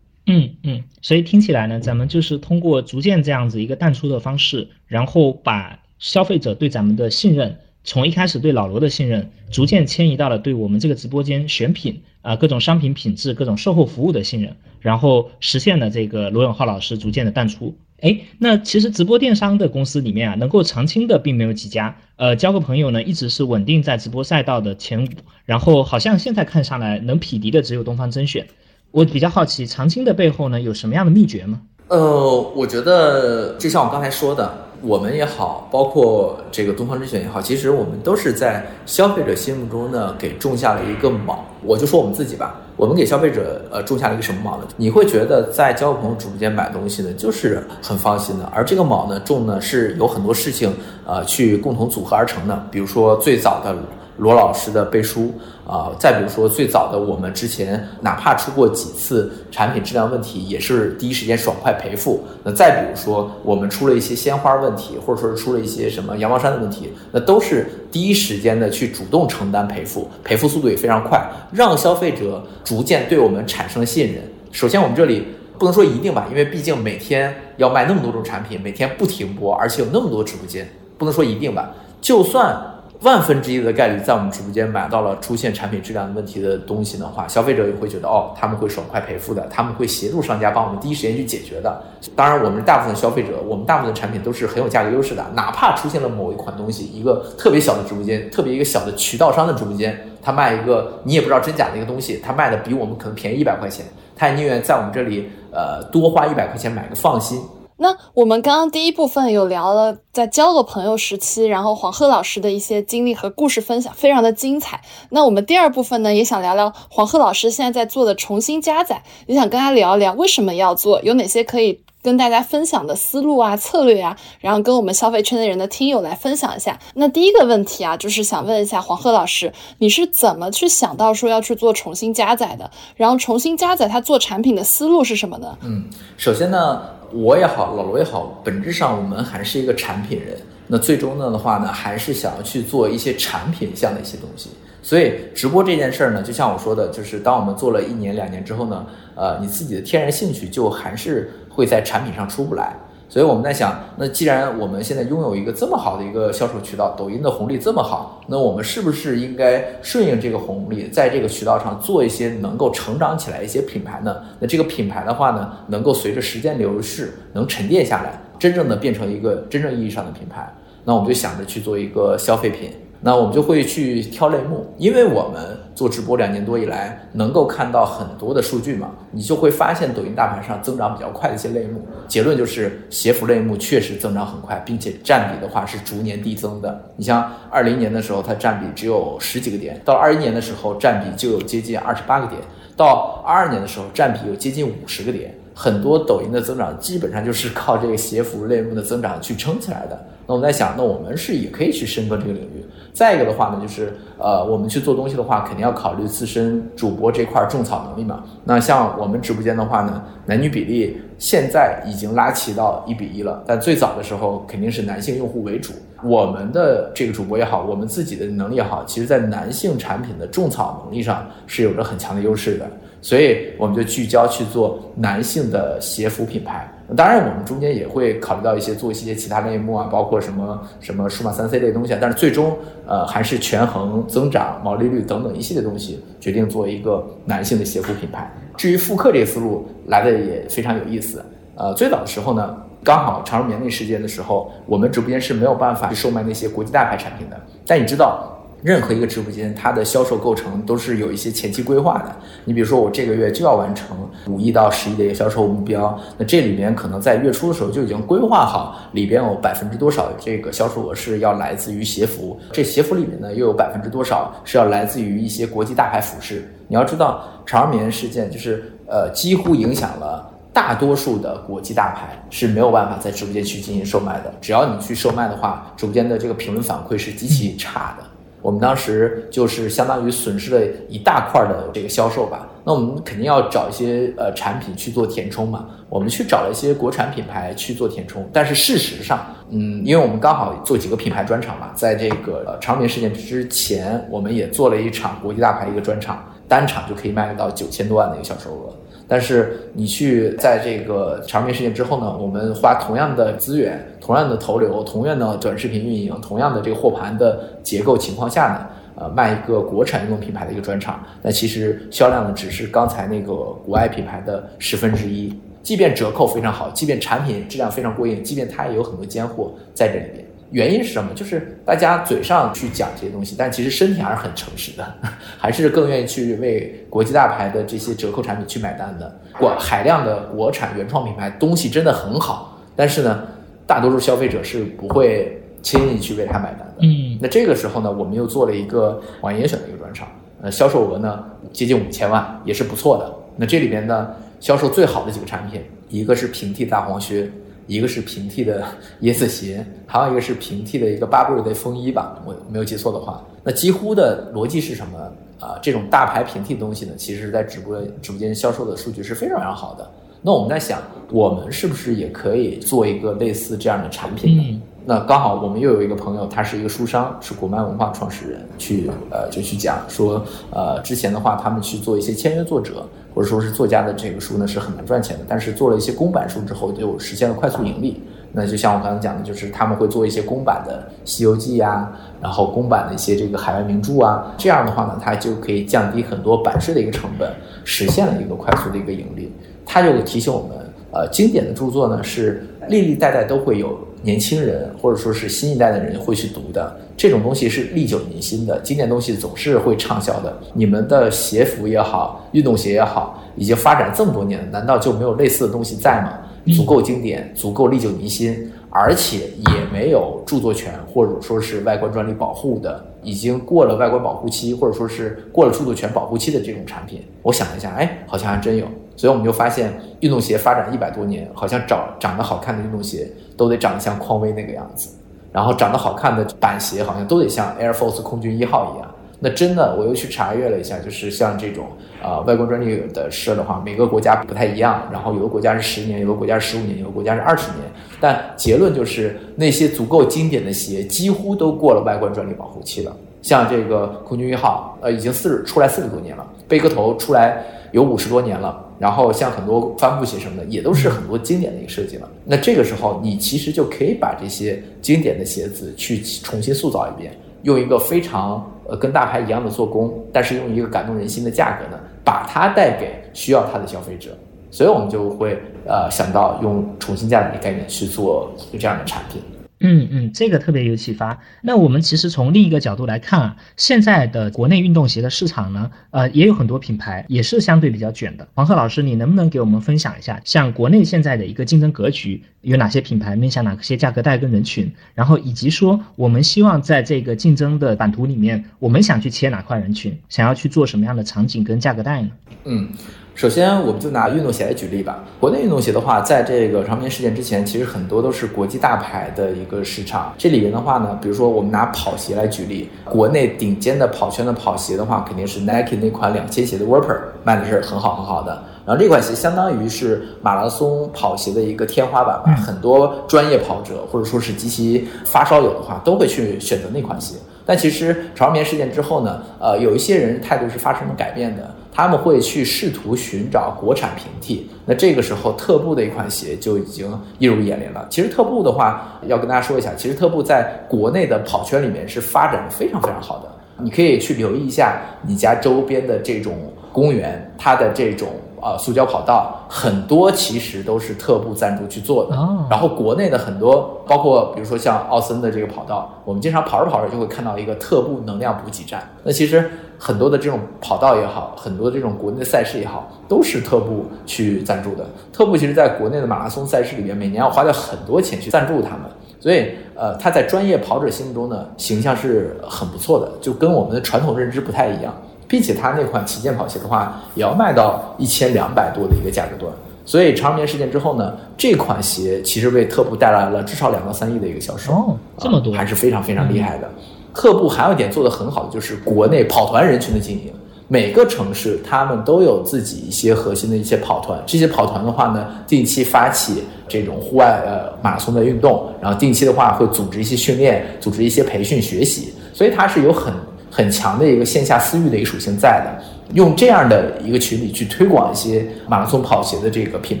嗯嗯，所以听起来呢，咱们就是通过逐渐这样子一个淡出的方式，然后把消费者对咱们的信任从一开始对老罗的信任，逐渐迁移到了对我们这个直播间选品啊、各种商品品质、各种售后服务的信任，然后实现了这个罗永浩老师逐渐的淡出。哎，那其实直播电商的公司里面啊，能够长青的并没有几家。呃，交个朋友呢，一直是稳定在直播赛道的前五，然后好像现在看上来能匹敌的只有东方甄选。我比较好奇，长青的背后呢，有什么样的秘诀吗？呃，我觉得就像我刚才说的，我们也好，包括这个东方甄选也好，其实我们都是在消费者心目中呢，给种下了一个锚。我就说我们自己吧，我们给消费者呃种下了一个什么锚呢？你会觉得在交个朋友直播间买东西呢，就是很放心的。而这个锚呢，种呢是有很多事情呃去共同组合而成的，比如说最早的罗老师的背书。啊，再比如说最早的我们之前哪怕出过几次产品质量问题，也是第一时间爽快赔付。那再比如说我们出了一些鲜花问题，或者说是出了一些什么羊毛衫的问题，那都是第一时间的去主动承担赔付，赔付速度也非常快，让消费者逐渐对我们产生了信任。首先我们这里不能说一定吧，因为毕竟每天要卖那么多种产品，每天不停播，而且有那么多直播间，不能说一定吧，就算。万分之一的概率在我们直播间买到了出现产品质量问题的东西的话，消费者也会觉得哦，他们会爽快赔付的，他们会协助商家帮我们第一时间去解决的。当然，我们大部分消费者，我们大部分产品都是很有价格优势的，哪怕出现了某一款东西，一个特别小的直播间，特别一个小的渠道商的直播间，他卖一个你也不知道真假的一个东西，他卖的比我们可能便宜一百块钱，他也宁愿在我们这里呃多花一百块钱买个放心。那我们刚刚第一部分有聊了在交个朋友时期，然后黄鹤老师的一些经历和故事分享，非常的精彩。那我们第二部分呢，也想聊聊黄鹤老师现在在做的重新加载，也想跟他聊一聊为什么要做，有哪些可以跟大家分享的思路啊、策略啊，然后跟我们消费圈的人的听友来分享一下。那第一个问题啊，就是想问一下黄鹤老师，你是怎么去想到说要去做重新加载的？然后重新加载他做产品的思路是什么呢？嗯，首先呢。我也好，老罗也好，本质上我们还是一个产品人。那最终呢的话呢，还是想要去做一些产品项的一些东西。所以直播这件事儿呢，就像我说的，就是当我们做了一年两年之后呢，呃，你自己的天然兴趣就还是会在产品上出不来。所以我们在想，那既然我们现在拥有一个这么好的一个销售渠道，抖音的红利这么好，那我们是不是应该顺应这个红利，在这个渠道上做一些能够成长起来一些品牌呢？那这个品牌的话呢，能够随着时间流逝，能沉淀下来，真正的变成一个真正意义上的品牌，那我们就想着去做一个消费品。那我们就会去挑类目，因为我们做直播两年多以来，能够看到很多的数据嘛，你就会发现抖音大盘上增长比较快的一些类目，结论就是鞋服类目确实增长很快，并且占比的话是逐年递增的。你像二零年的时候，它占比只有十几个点，到二一年的时候占比就有接近二十八个点，到二二年的时候占比有接近五十个点。很多抖音的增长基本上就是靠这个鞋服类目的增长去撑起来的。那我们在想，那我们是也可以去深耕这个领域。再一个的话呢，就是呃，我们去做东西的话，肯定要考虑自身主播这块种草能力嘛。那像我们直播间的话呢，男女比例现在已经拉齐到一比一了，但最早的时候肯定是男性用户为主。我们的这个主播也好，我们自己的能力也好，其实在男性产品的种草能力上是有着很强的优势的。所以我们就聚焦去做男性的鞋服品牌。当然，我们中间也会考虑到一些做一些其他类目啊，包括什么什么数码三 C 类东西啊。但是最终，呃，还是权衡增长、毛利率等等一系列东西，决定做一个男性的鞋服品牌。至于复刻这个思路来的也非常有意思。呃，最早的时候呢，刚好长荣棉那时间的时候，我们直播间是没有办法去售卖那些国际大牌产品的。但你知道？任何一个直播间，它的销售构成都是有一些前期规划的。你比如说，我这个月就要完成五亿到十亿的一个销售目标，那这里面可能在月初的时候就已经规划好，里边有百分之多少这个销售额是要来自于鞋服，这鞋服里面呢又有百分之多少是要来自于一些国际大牌服饰。你要知道，长棉事件就是呃几乎影响了大多数的国际大牌是没有办法在直播间去进行售卖的。只要你去售卖的话，直播间的这个评论反馈是极其差的。我们当时就是相当于损失了一大块的这个销售吧，那我们肯定要找一些呃产品去做填充嘛。我们去找了一些国产品牌去做填充，但是事实上，嗯，因为我们刚好做几个品牌专场嘛，在这个呃长棉事件之前，我们也做了一场国际大牌一个专场，单场就可以卖到九千多万的一个销售额。但是你去在这个长篇事件之后呢，我们花同样的资源、同样的投流、同样的短视频运营、同样的这个货盘的结构情况下呢，呃，卖一个国产运动品牌的一个专场，那其实销量呢只是刚才那个国外品牌的十分之一。即便折扣非常好，即便产品质量非常过硬，即便它也有很多尖货在这里边。原因是什么？就是大家嘴上去讲这些东西，但其实身体还是很诚实的，还是更愿意去为国际大牌的这些折扣产品去买单的。国海量的国产原创品牌东西真的很好，但是呢，大多数消费者是不会轻易去为它买单的。嗯，那这个时候呢，我们又做了一个网易严选的一个专场，呃，销售额呢接近五千万，也是不错的。那这里边呢，销售最好的几个产品，一个是平替大黄靴。一个是平替的椰子鞋，还有一个是平替的一个 Burberry 的风衣吧，我没有记错的话，那几乎的逻辑是什么啊？这种大牌平替的东西呢，其实在直播直播间销售的数据是非常非常好的。那我们在想，我们是不是也可以做一个类似这样的产品呢？那刚好我们又有一个朋友，他是一个书商，是国漫文化创始人，去呃就去讲说，呃之前的话他们去做一些签约作者。或者说是作家的这个书呢是很难赚钱的，但是做了一些公版书之后就实现了快速盈利。那就像我刚才讲的，就是他们会做一些公版的《西游记》啊，然后公版的一些这个海外名著啊，这样的话呢，它就可以降低很多版税的一个成本，实现了一个快速的一个盈利。他就提醒我们，呃，经典的著作呢是历历代代都会有。年轻人或者说是新一代的人会去读的这种东西是历久弥新的，经典东西总是会畅销的。你们的鞋服也好，运动鞋也好，已经发展这么多年了，难道就没有类似的东西在吗？足够经典，足够历久弥新，而且也没有著作权或者说是外观专利保护的，已经过了外观保护期或者说是过了著作权保护期的这种产品，我想了一下，哎，好像还真有。所以我们就发现，运动鞋发展一百多年，好像长长得好看的运动鞋都得长得像匡威那个样子，然后长得好看的板鞋好像都得像 Air Force 空军一号一样。那真的，我又去查阅了一下，就是像这种啊外观专利的事的话，每个国家不太一样。然后有的国家是十年，有的国家是十五年，有的国家是二十年。但结论就是，那些足够经典的鞋几乎都过了外观专利保护期了。像这个空军一号，呃，已经四十出来四十多年了，贝壳头出来有五十多年了。然后像很多帆布鞋什么的，也都是很多经典的一个设计了。那这个时候，你其实就可以把这些经典的鞋子去重新塑造一遍，用一个非常呃跟大牌一样的做工，但是用一个感动人心的价格呢，把它带给需要它的消费者。所以我们就会呃想到用重新价值的概念去做一个这样的产品。嗯嗯，这个特别有启发。那我们其实从另一个角度来看啊，现在的国内运动鞋的市场呢，呃，也有很多品牌也是相对比较卷的。黄鹤老师，你能不能给我们分享一下，像国内现在的一个竞争格局，有哪些品牌面向哪些价格带跟人群？然后以及说，我们希望在这个竞争的版图里面，我们想去切哪块人群，想要去做什么样的场景跟价格带呢？嗯。首先，我们就拿运动鞋来举例吧。国内运动鞋的话，在这个长棉事件之前，其实很多都是国际大牌的一个市场。这里边的话呢，比如说我们拿跑鞋来举例，国内顶尖的跑圈的跑鞋的话，肯定是 Nike 那款两千鞋的 Vapor 卖的是很好很好的。然后这款鞋相当于是马拉松跑鞋的一个天花板吧，很多专业跑者或者说是极其发烧友的话，都会去选择那款鞋。但其实长棉事件之后呢，呃，有一些人态度是发生了改变的。他们会去试图寻找国产平替，那这个时候特步的一款鞋就已经映入眼帘了。其实特步的话，要跟大家说一下，其实特步在国内的跑圈里面是发展的非常非常好的。你可以去留意一下你家周边的这种公园，它的这种。啊，塑胶跑道很多其实都是特步赞助去做的。然后国内的很多，包括比如说像奥森的这个跑道，我们经常跑着跑着就会看到一个特步能量补给站。那其实很多的这种跑道也好，很多这种国内的赛事也好，都是特步去赞助的。特步其实在国内的马拉松赛事里边，每年要花掉很多钱去赞助他们。所以，呃，他在专业跑者心目中呢，形象是很不错的，就跟我们的传统认知不太一样。并且他那款旗舰跑鞋的话，也要卖到一千两百多的一个价格段。所以长眠事件之后呢，这款鞋其实为特步带来了至少两到三亿的一个销售。哦，这么多，还是非常非常厉害的。特步还有一点做得很好的就是国内跑团人群的经营。每个城市他们都有自己一些核心的一些跑团，这些跑团的话呢，定期发起这种户外呃马拉松的运动，然后定期的话会组织一些训练，组织一些培训学习，所以它是有很。很强的一个线下私域的一个属性在的。用这样的一个群里去推广一些马拉松跑鞋的这个品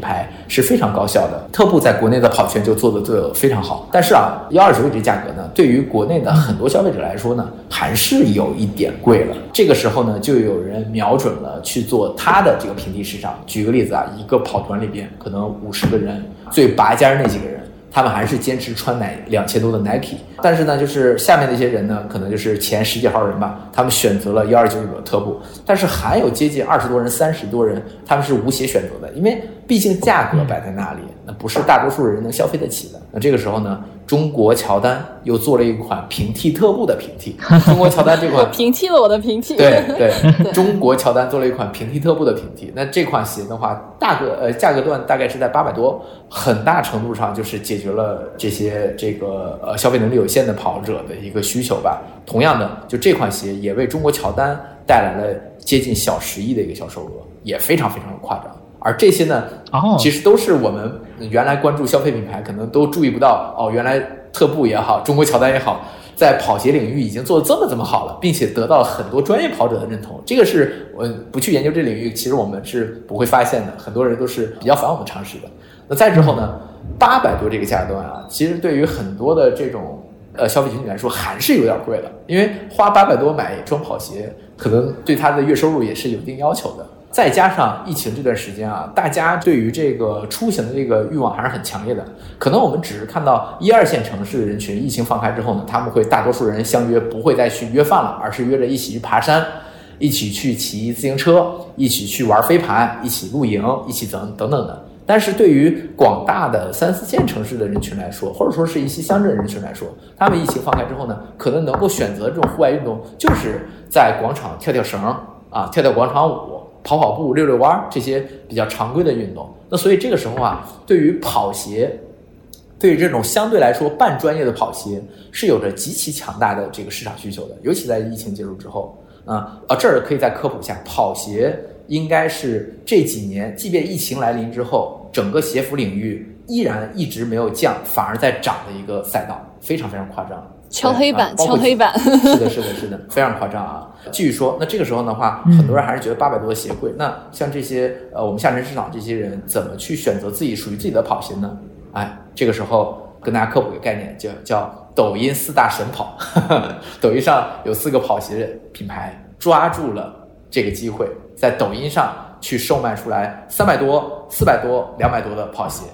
牌是非常高效的。特步在国内的跑圈就做的做非常好，但是啊，幺二九这价格呢，对于国内的很多消费者来说呢，还是有一点贵了。这个时候呢，就有人瞄准了去做它的这个平替市场。举个例子啊，一个跑团里边可能五十个人，最拔尖那几个人。他们还是坚持穿奶两千多的 Nike，但是呢，就是下面那些人呢，可能就是前十几号人吧，他们选择了幺二九九的特步，但是还有接近二十多人、三十多人，他们是无鞋选择的，因为毕竟价格摆在那里，不是大多数人能消费得起的。那这个时候呢？中国乔丹又做了一款平替特步的平替。中国乔丹这款 平替了我的平替。对对，中国乔丹做了一款平替特步的平替。那这款鞋的话，大个呃价格段大概是在八百多，很大程度上就是解决了这些这个呃消费能力有限的跑者的一个需求吧。同样的，就这款鞋也为中国乔丹带来了接近小十亿的一个销售额，也非常非常的夸张。而这些呢，其实都是我们原来关注消费品牌可能都注意不到哦。原来特步也好，中国乔丹也好，在跑鞋领域已经做的这么这么好了，并且得到很多专业跑者的认同。这个是我不去研究这领域，其实我们是不会发现的。很多人都是比较反我们常识的。那再之后呢，八百多这个价格段啊，其实对于很多的这种呃消费群体来说还是有点贵的，因为花八百多买一双跑鞋，可能对他的月收入也是有一定要求的。再加上疫情这段时间啊，大家对于这个出行的这个欲望还是很强烈的。可能我们只是看到一二线城市的人群，疫情放开之后呢，他们会大多数人相约不会再去约饭了，而是约着一起去爬山，一起去骑自行车，一起去玩飞盘，一起露营，一起等等等的。但是对于广大的三四线城市的人群来说，或者说是一些乡镇人群来说，他们疫情放开之后呢，可能能够选择这种户外运动，就是在广场跳跳绳啊，跳跳广场舞。跑跑步、遛遛弯儿这些比较常规的运动，那所以这个时候啊，对于跑鞋，对于这种相对来说半专业的跑鞋，是有着极其强大的这个市场需求的。尤其在疫情结束之后，啊啊，这儿可以再科普一下，跑鞋应该是这几年，即便疫情来临之后，整个鞋服领域依然一直没有降，反而在涨的一个赛道，非常非常夸张。敲黑板，敲黑板。是的，是的，是的，非常夸张啊！继续说，那这个时候的话，很多人还是觉得八百多的鞋贵。那像这些呃，我们下沉市场这些人，怎么去选择自己属于自己的跑鞋呢？哎，这个时候跟大家科普一个概念，叫叫抖音四大神跑。抖音上有四个跑鞋品牌，抓住了这个机会，在抖音上去售卖出来三百多、四百多、两百多的跑鞋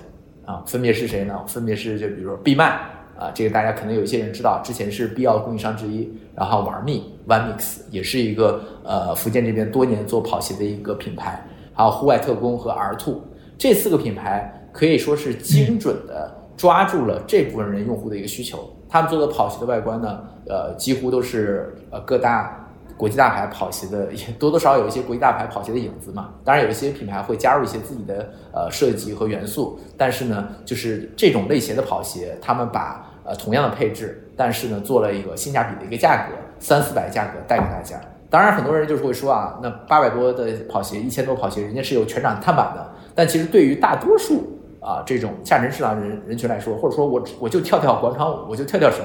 啊，分别是谁呢？分别是就比如说闭麦。啊，这个大家可能有一些人知道，之前是必要供应商之一。然后玩命 One Mix 也是一个呃福建这边多年做跑鞋的一个品牌。还有户外特工和 R Two 这四个品牌可以说是精准的抓住了这部分人用户的一个需求。他们做的跑鞋的外观呢，呃，几乎都是呃各大。国际大牌跑鞋的也多多少少有一些国际大牌跑鞋的影子嘛，当然有一些品牌会加入一些自己的呃设计和元素，但是呢，就是这种类鞋的跑鞋，他们把呃同样的配置，但是呢做了一个性价比的一个价格，三四百价格带给大家。当然很多人就是会说啊，那八百多的跑鞋，一千多跑鞋，人家是有全掌碳板的，但其实对于大多数啊这种下沉市场人人群来说，或者说我我就跳跳广场舞，我就跳跳绳，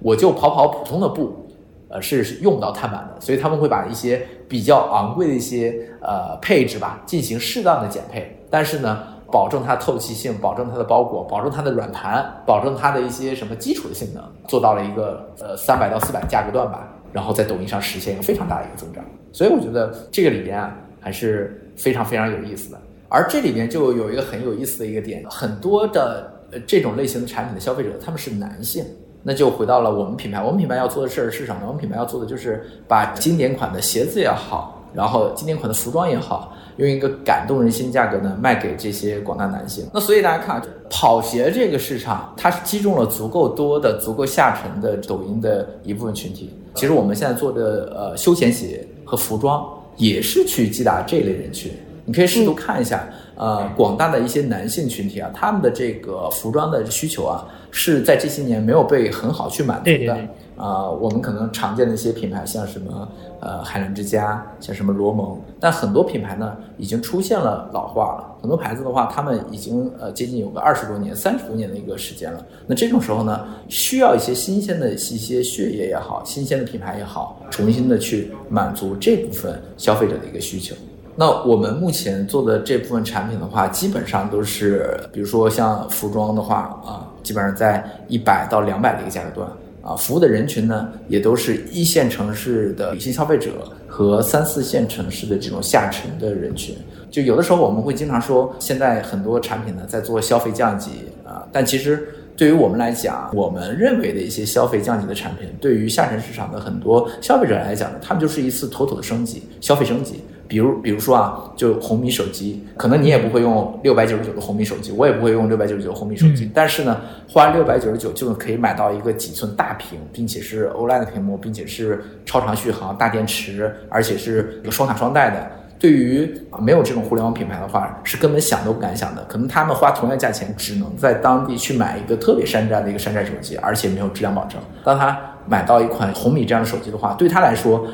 我就跑跑普通的步。呃，是用不到碳板的，所以他们会把一些比较昂贵的一些呃配置吧，进行适当的减配，但是呢，保证它透气性，保证它的包裹，保证它的软弹，保证它的一些什么基础的性能，做到了一个呃三百到四百价格段吧，然后在抖音上实现一个非常大的一个增长，所以我觉得这个里边啊还是非常非常有意思的，而这里边就有一个很有意思的一个点，很多的呃这种类型的产品的消费者他们是男性。那就回到了我们品牌，我们品牌要做的事儿是什么？我们品牌要做的就是把经典款的鞋子也好，然后经典款的服装也好，用一个感动人心的价格呢卖给这些广大男性。那所以大家看，跑鞋这个市场，它是击中了足够多的、足够下沉的抖音的一部分群体。其实我们现在做的呃休闲鞋和服装，也是去击打这类人群。你可以试图看一下，呃，广大的一些男性群体啊，他们的这个服装的需求啊，是在这些年没有被很好去满足的。对对对。啊，我们可能常见的一些品牌，像什么呃海澜之家，像什么罗蒙，但很多品牌呢已经出现了老化了。很多牌子的话，他们已经呃接近有个二十多年、三十多年的一个时间了。那这种时候呢，需要一些新鲜的一些血液也好，新鲜的品牌也好，重新的去满足这部分消费者的一个需求。那我们目前做的这部分产品的话，基本上都是，比如说像服装的话啊，基本上在一百到两百的一个价格段。啊，服务的人群呢，也都是一线城市的女性消费者和三四线城市的这种下沉的人群。就有的时候我们会经常说，现在很多产品呢在做消费降级啊，但其实对于我们来讲，我们认为的一些消费降级的产品，对于下沉市场的很多消费者来讲呢，他们就是一次妥妥的升级，消费升级。比如，比如说啊，就红米手机，可能你也不会用六百九十九的红米手机，我也不会用六百九十九红米手机，但是呢，花六百九十九就可以买到一个几寸大屏，并且是 OLED 屏幕，并且是超长续航、大电池，而且是一个双卡双待的。对于没有这种互联网品牌的话，是根本想都不敢想的。可能他们花同样价钱，只能在当地去买一个特别山寨的一个山寨手机，而且没有质量保证。当他买到一款红米这样的手机的话，对他来说。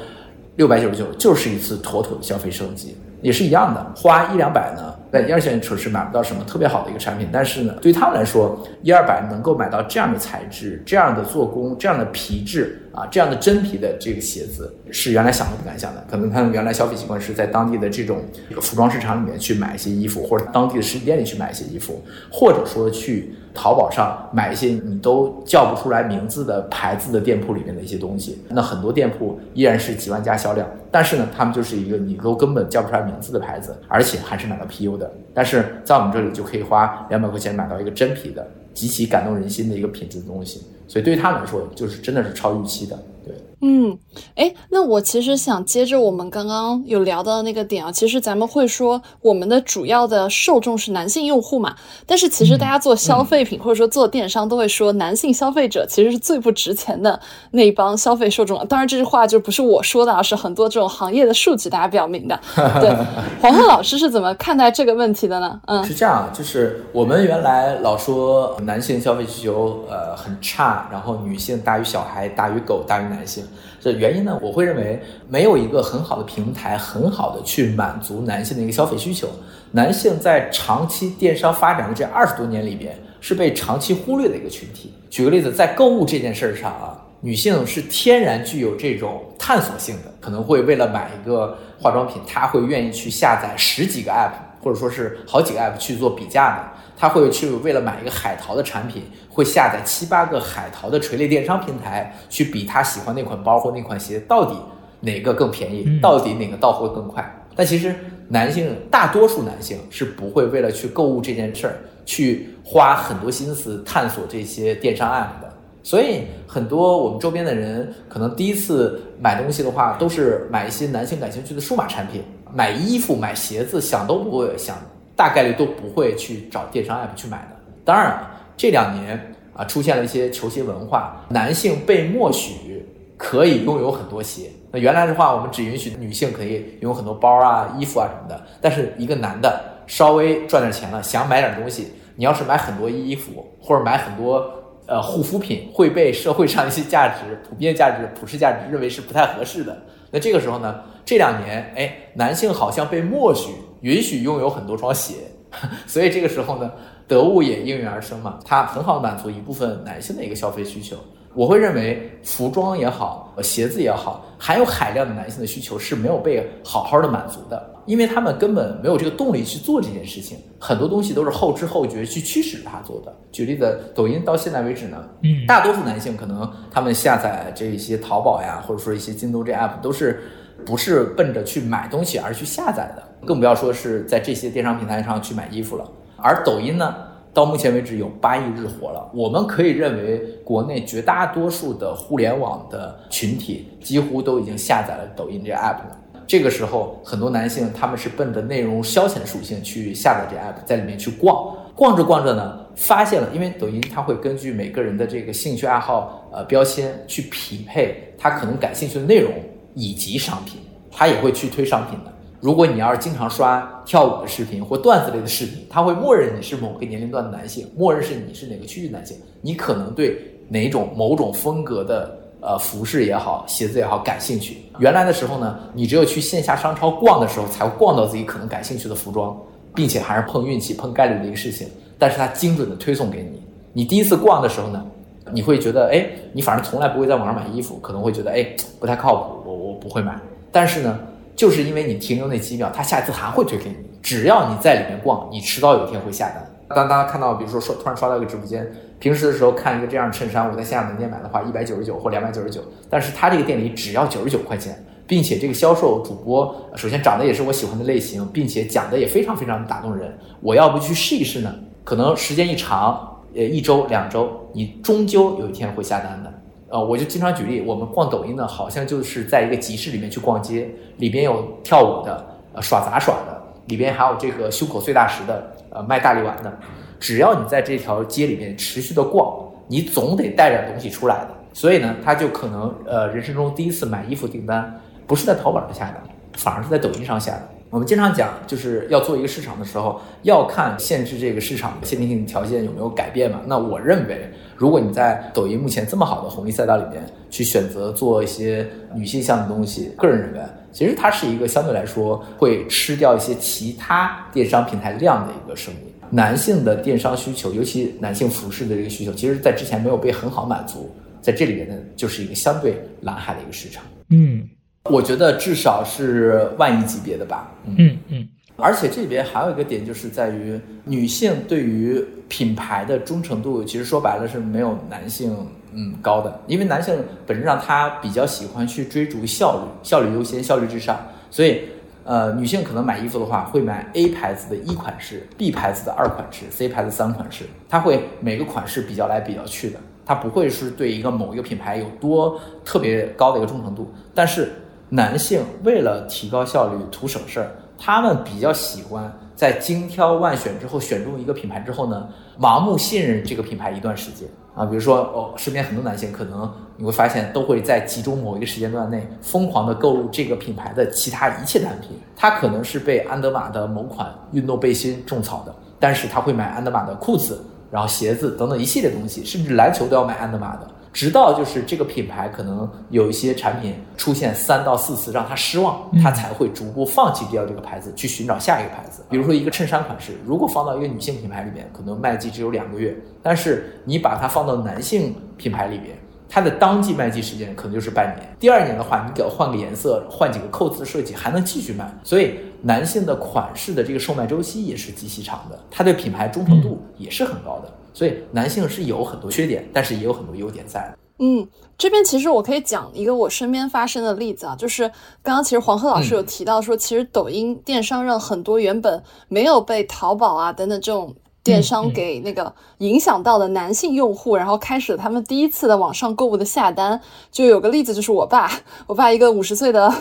六百九十九就是一次妥妥的消费升级，也是一样的，花一两百呢，在一二线城市买不到什么特别好的一个产品，但是呢，对于他们来说，一二百能够买到这样的材质、这样的做工、这样的皮质啊、这样的真皮的这个鞋子，是原来想都不敢想的。可能他们原来消费习惯是在当地的这种服装市场里面去买一些衣服，或者当地的实体店里去买一些衣服，或者说去。淘宝上买一些你都叫不出来名字的牌子的店铺里面的一些东西，那很多店铺依然是几万加销量，但是呢，他们就是一个你都根本叫不出来名字的牌子，而且还是买到 PU 的，但是在我们这里就可以花两百块钱买到一个真皮的、极其感动人心的一个品质的东西，所以对于他来说，就是真的是超预期的，对。嗯，哎，那我其实想接着我们刚刚有聊到的那个点啊，其实咱们会说我们的主要的受众是男性用户嘛，但是其实大家做消费品或者说做电商都会说男性消费者其实是最不值钱的那一帮消费受众。当然这句话就不是我说的，而是很多这种行业的数据大家表明的。对，黄鹤老师是怎么看待这个问题的呢？嗯，是这样，就是我们原来老说男性消费需求呃很差，然后女性大于小孩大于狗大于男性。这原因呢？我会认为没有一个很好的平台，很好的去满足男性的一个消费需求。男性在长期电商发展的这二十多年里边，是被长期忽略的一个群体。举个例子，在购物这件事上啊，女性是天然具有这种探索性的，可能会为了买一个化妆品，她会愿意去下载十几个 app，或者说是好几个 app 去做比价的。他会去为了买一个海淘的产品，会下载七八个海淘的垂类电商平台，去比他喜欢那款包或那款鞋到底哪个更便宜，到底哪个到货更快。但其实男性大多数男性是不会为了去购物这件事儿去花很多心思探索这些电商 app 的。所以很多我们周边的人可能第一次买东西的话，都是买一些男性感兴趣的数码产品，买衣服、买鞋子，想都不会想。大概率都不会去找电商 app 去买的。当然了，这两年啊出现了一些球鞋文化，男性被默许可以拥有很多鞋。那原来的话，我们只允许女性可以拥有很多包啊、衣服啊什么的。但是一个男的稍微赚点钱了，想买点东西，你要是买很多衣服或者买很多呃护肤品，会被社会上一些价值、普遍价值、普世价值认为是不太合适的。那这个时候呢，这两年哎，男性好像被默许。允许拥有很多双鞋，所以这个时候呢，得物也应运而生嘛，它很好满足一部分男性的一个消费需求。我会认为服装也好，鞋子也好，含有海量的男性的需求是没有被好好的满足的，因为他们根本没有这个动力去做这件事情，很多东西都是后知后觉去驱使他做的。举例子，抖音到现在为止呢，嗯，大多数男性可能他们下载这一些淘宝呀，或者说一些京东这 app 都是。不是奔着去买东西而去下载的，更不要说是在这些电商平台上去买衣服了。而抖音呢，到目前为止有八亿日活了。我们可以认为，国内绝大多数的互联网的群体几乎都已经下载了抖音这 app 了。这个时候，很多男性他们是奔着内容消遣属性去下载这 app，在里面去逛，逛着逛着呢，发现了，因为抖音它会根据每个人的这个兴趣爱好呃标签去匹配他可能感兴趣的内容。以及商品，他也会去推商品的。如果你要是经常刷跳舞的视频或段子类的视频，他会默认你是某个年龄段的男性，默认是你是哪个区域男性，你可能对哪种某种风格的呃服饰也好，鞋子也好感兴趣。原来的时候呢，你只有去线下商超逛的时候，才会逛到自己可能感兴趣的服装，并且还是碰运气、碰概率的一个事情。但是它精准的推送给你，你第一次逛的时候呢，你会觉得，哎，你反正从来不会在网上买衣服，可能会觉得，哎，不太靠谱，我不会买。但是呢。就是因为你停留那几秒，他下次还会推给你。只要你在里面逛，你迟早有一天会下单。当大家看到，比如说刷突然刷到一个直播间，平时的时候看一个这样的衬衫，我在线下门店买的话，一百九十九或两百九十九，但是他这个店里只要九十九块钱，并且这个销售主播首先长得也是我喜欢的类型，并且讲的也非常非常打动人。我要不去试一试呢？可能时间一长，呃，一周两周，你终究有一天会下单的。呃，我就经常举例，我们逛抖音呢，好像就是在一个集市里面去逛街，里边有跳舞的，呃，耍杂耍的，里边还有这个胸口碎大石的，呃，卖大力丸的。只要你在这条街里面持续的逛，你总得带点东西出来的。所以呢，他就可能呃，人生中第一次买衣服订单不是在淘宝上下的，反而是在抖音上下的。我们经常讲，就是要做一个市场的时候，要看限制这个市场的限定性条件有没有改变嘛。那我认为。如果你在抖音目前这么好的红利赛道里面去选择做一些女性向的东西，个人认为，其实它是一个相对来说会吃掉一些其他电商平台量的一个生意。男性的电商需求，尤其男性服饰的这个需求，其实在之前没有被很好满足，在这里面呢，就是一个相对蓝海的一个市场。嗯，我觉得至少是万亿级别的吧。嗯嗯。而且这里边还有一个点，就是在于女性对于品牌的忠诚度，其实说白了是没有男性嗯高的。因为男性本质上他比较喜欢去追逐效率，效率优先，效率至上。所以，呃，女性可能买衣服的话，会买 A 牌子的一款式，B 牌子的二款式，C 牌子三款式，他会每个款式比较来比较去的，他不会是对一个某一个品牌有多特别高的一个忠诚度。但是男性为了提高效率，图省事儿。他们比较喜欢在精挑万选之后选中一个品牌之后呢，盲目信任这个品牌一段时间啊。比如说，哦，身边很多男性可能你会发现都会在集中某一个时间段内疯狂的购入这个品牌的其他一切单品。他可能是被安德玛的某款运动背心种草的，但是他会买安德玛的裤子，然后鞋子等等一系列东西，甚至篮球都要买安德玛的。直到就是这个品牌可能有一些产品出现三到四次让他失望，他才会逐步放弃掉这个牌子，去寻找下一个牌子。比如说一个衬衫款式，如果放到一个女性品牌里面，可能卖季只有两个月，但是你把它放到男性品牌里边，它的当季卖季时间可能就是半年。第二年的话，你给它换个颜色，换几个扣子的设计，还能继续卖。所以男性的款式的这个售卖周期也是极其长的，它对品牌忠诚度也是很高的。所以男性是有很多缺点，但是也有很多优点在。嗯，这边其实我可以讲一个我身边发生的例子啊，就是刚刚其实黄鹤老师有提到说，其实抖音电商让很多原本没有被淘宝啊等等这种。电商给那个影响到的男性用户，然后开始他们第一次的网上购物的下单，就有个例子，就是我爸，我爸一个五十岁的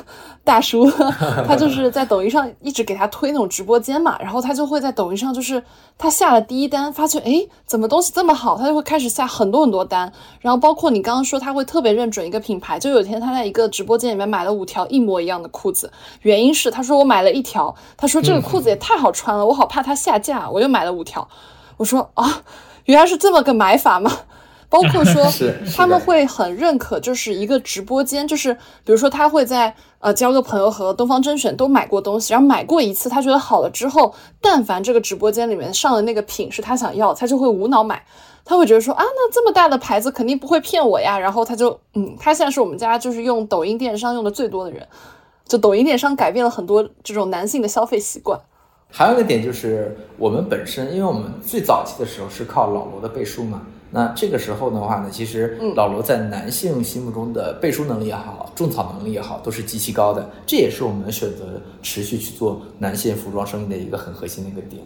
大叔，他就是在抖音上一直给他推那种直播间嘛，然后他就会在抖音上，就是他下了第一单，发现哎，怎么东西这么好，他就会开始下很多很多单，然后包括你刚刚说他会特别认准一个品牌，就有一天他在一个直播间里面买了五条一模一样的裤子，原因是他说我买了一条，他说这个裤子也太好穿了，我好怕它下架，我又买了五条。我说啊，原来是这么个买法吗？包括说 他们会很认可，就是一个直播间，就是比如说他会在呃交个朋友和东方甄选都买过东西，然后买过一次，他觉得好了之后，但凡这个直播间里面上的那个品是他想要，他就会无脑买。他会觉得说啊，那这么大的牌子肯定不会骗我呀。然后他就嗯，他现在是我们家就是用抖音电商用的最多的人，就抖音电商改变了很多这种男性的消费习惯。还有一个点就是，我们本身，因为我们最早期的时候是靠老罗的背书嘛，那这个时候的话呢，其实老罗在男性心目中的背书能力也好，种草能力也好，都是极其高的。这也是我们选择持续去做男性服装生意的一个很核心的一个点。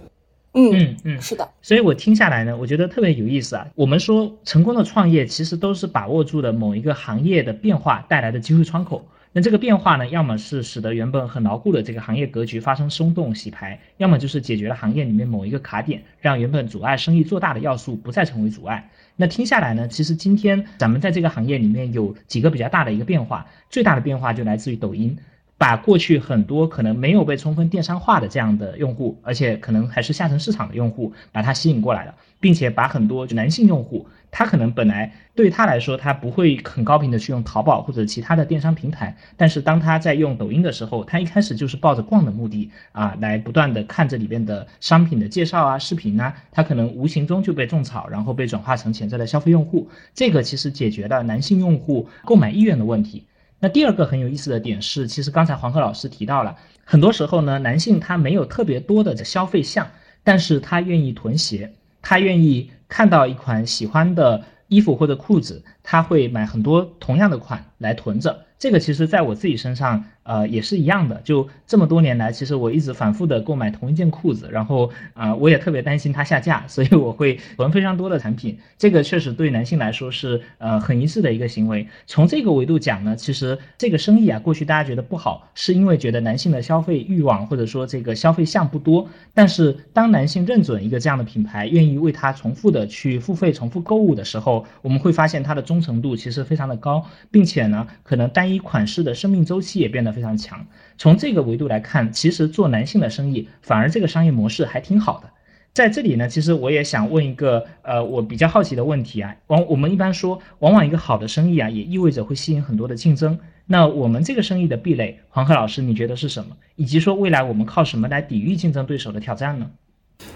嗯嗯嗯，是的。所以我听下来呢，我觉得特别有意思啊。我们说成功的创业，其实都是把握住了某一个行业的变化带来的机会窗口。那这个变化呢，要么是使得原本很牢固的这个行业格局发生松动洗牌，要么就是解决了行业里面某一个卡点，让原本阻碍生意做大的要素不再成为阻碍。那听下来呢，其实今天咱们在这个行业里面有几个比较大的一个变化，最大的变化就来自于抖音。把过去很多可能没有被充分电商化的这样的用户，而且可能还是下沉市场的用户，把他吸引过来了，并且把很多男性用户，他可能本来对他来说，他不会很高频的去用淘宝或者其他的电商平台，但是当他在用抖音的时候，他一开始就是抱着逛的目的啊，来不断的看这里边的商品的介绍啊、视频啊，他可能无形中就被种草，然后被转化成潜在的消费用户。这个其实解决了男性用户购买意愿的问题。那第二个很有意思的点是，其实刚才黄鹤老师提到了，很多时候呢，男性他没有特别多的消费项，但是他愿意囤鞋，他愿意看到一款喜欢的衣服或者裤子，他会买很多同样的款来囤着。这个其实在我自己身上。呃，也是一样的。就这么多年来，其实我一直反复的购买同一件裤子，然后啊，我也特别担心它下架，所以我会囤非常多的产品。这个确实对男性来说是呃很一致的一个行为。从这个维度讲呢，其实这个生意啊，过去大家觉得不好，是因为觉得男性的消费欲望或者说这个消费项不多。但是当男性认准一个这样的品牌，愿意为它重复的去付费、重复购物的时候，我们会发现它的忠诚度其实非常的高，并且呢，可能单一款式的生命周期也变得。非常强，从这个维度来看，其实做男性的生意，反而这个商业模式还挺好的。在这里呢，其实我也想问一个，呃，我比较好奇的问题啊。往我们一般说，往往一个好的生意啊，也意味着会吸引很多的竞争。那我们这个生意的壁垒，黄鹤老师，你觉得是什么？以及说未来我们靠什么来抵御竞争对手的挑战呢？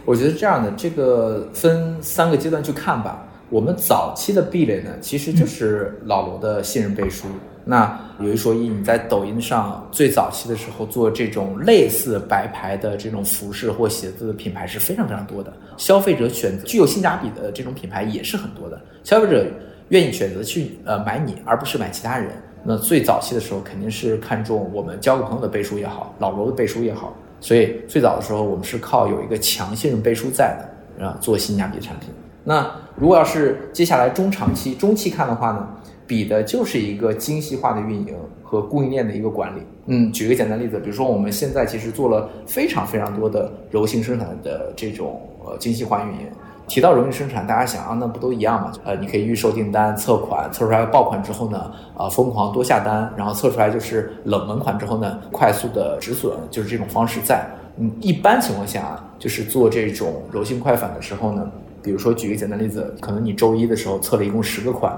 我觉得这样的，这个分三个阶段去看吧。我们早期的壁垒呢，其实就是老罗的信任背书。那有一说一，你在抖音上最早期的时候做这种类似白牌的这种服饰或鞋子的品牌是非常非常多的，消费者选择具有性价比的这种品牌也是很多的，消费者愿意选择去呃买你，而不是买其他人。那最早期的时候肯定是看重我们交个朋友的背书也好，老罗的背书也好，所以最早的时候我们是靠有一个强信任背书在的啊做性价比的产品。那如果要是接下来中长期、中期看的话呢？比的就是一个精细化的运营和供应链的一个管理。嗯，举个简单例子，比如说我们现在其实做了非常非常多的柔性生产的这种呃精细化运营。提到柔性生产，大家想啊，那不都一样吗？呃，你可以预售订单、测款，测出来爆款之后呢，啊，疯狂多下单，然后测出来就是冷门款之后呢，快速的止损，就是这种方式在。嗯，一般情况下啊，就是做这种柔性快返的时候呢，比如说举个简单例子，可能你周一的时候测了一共十个款。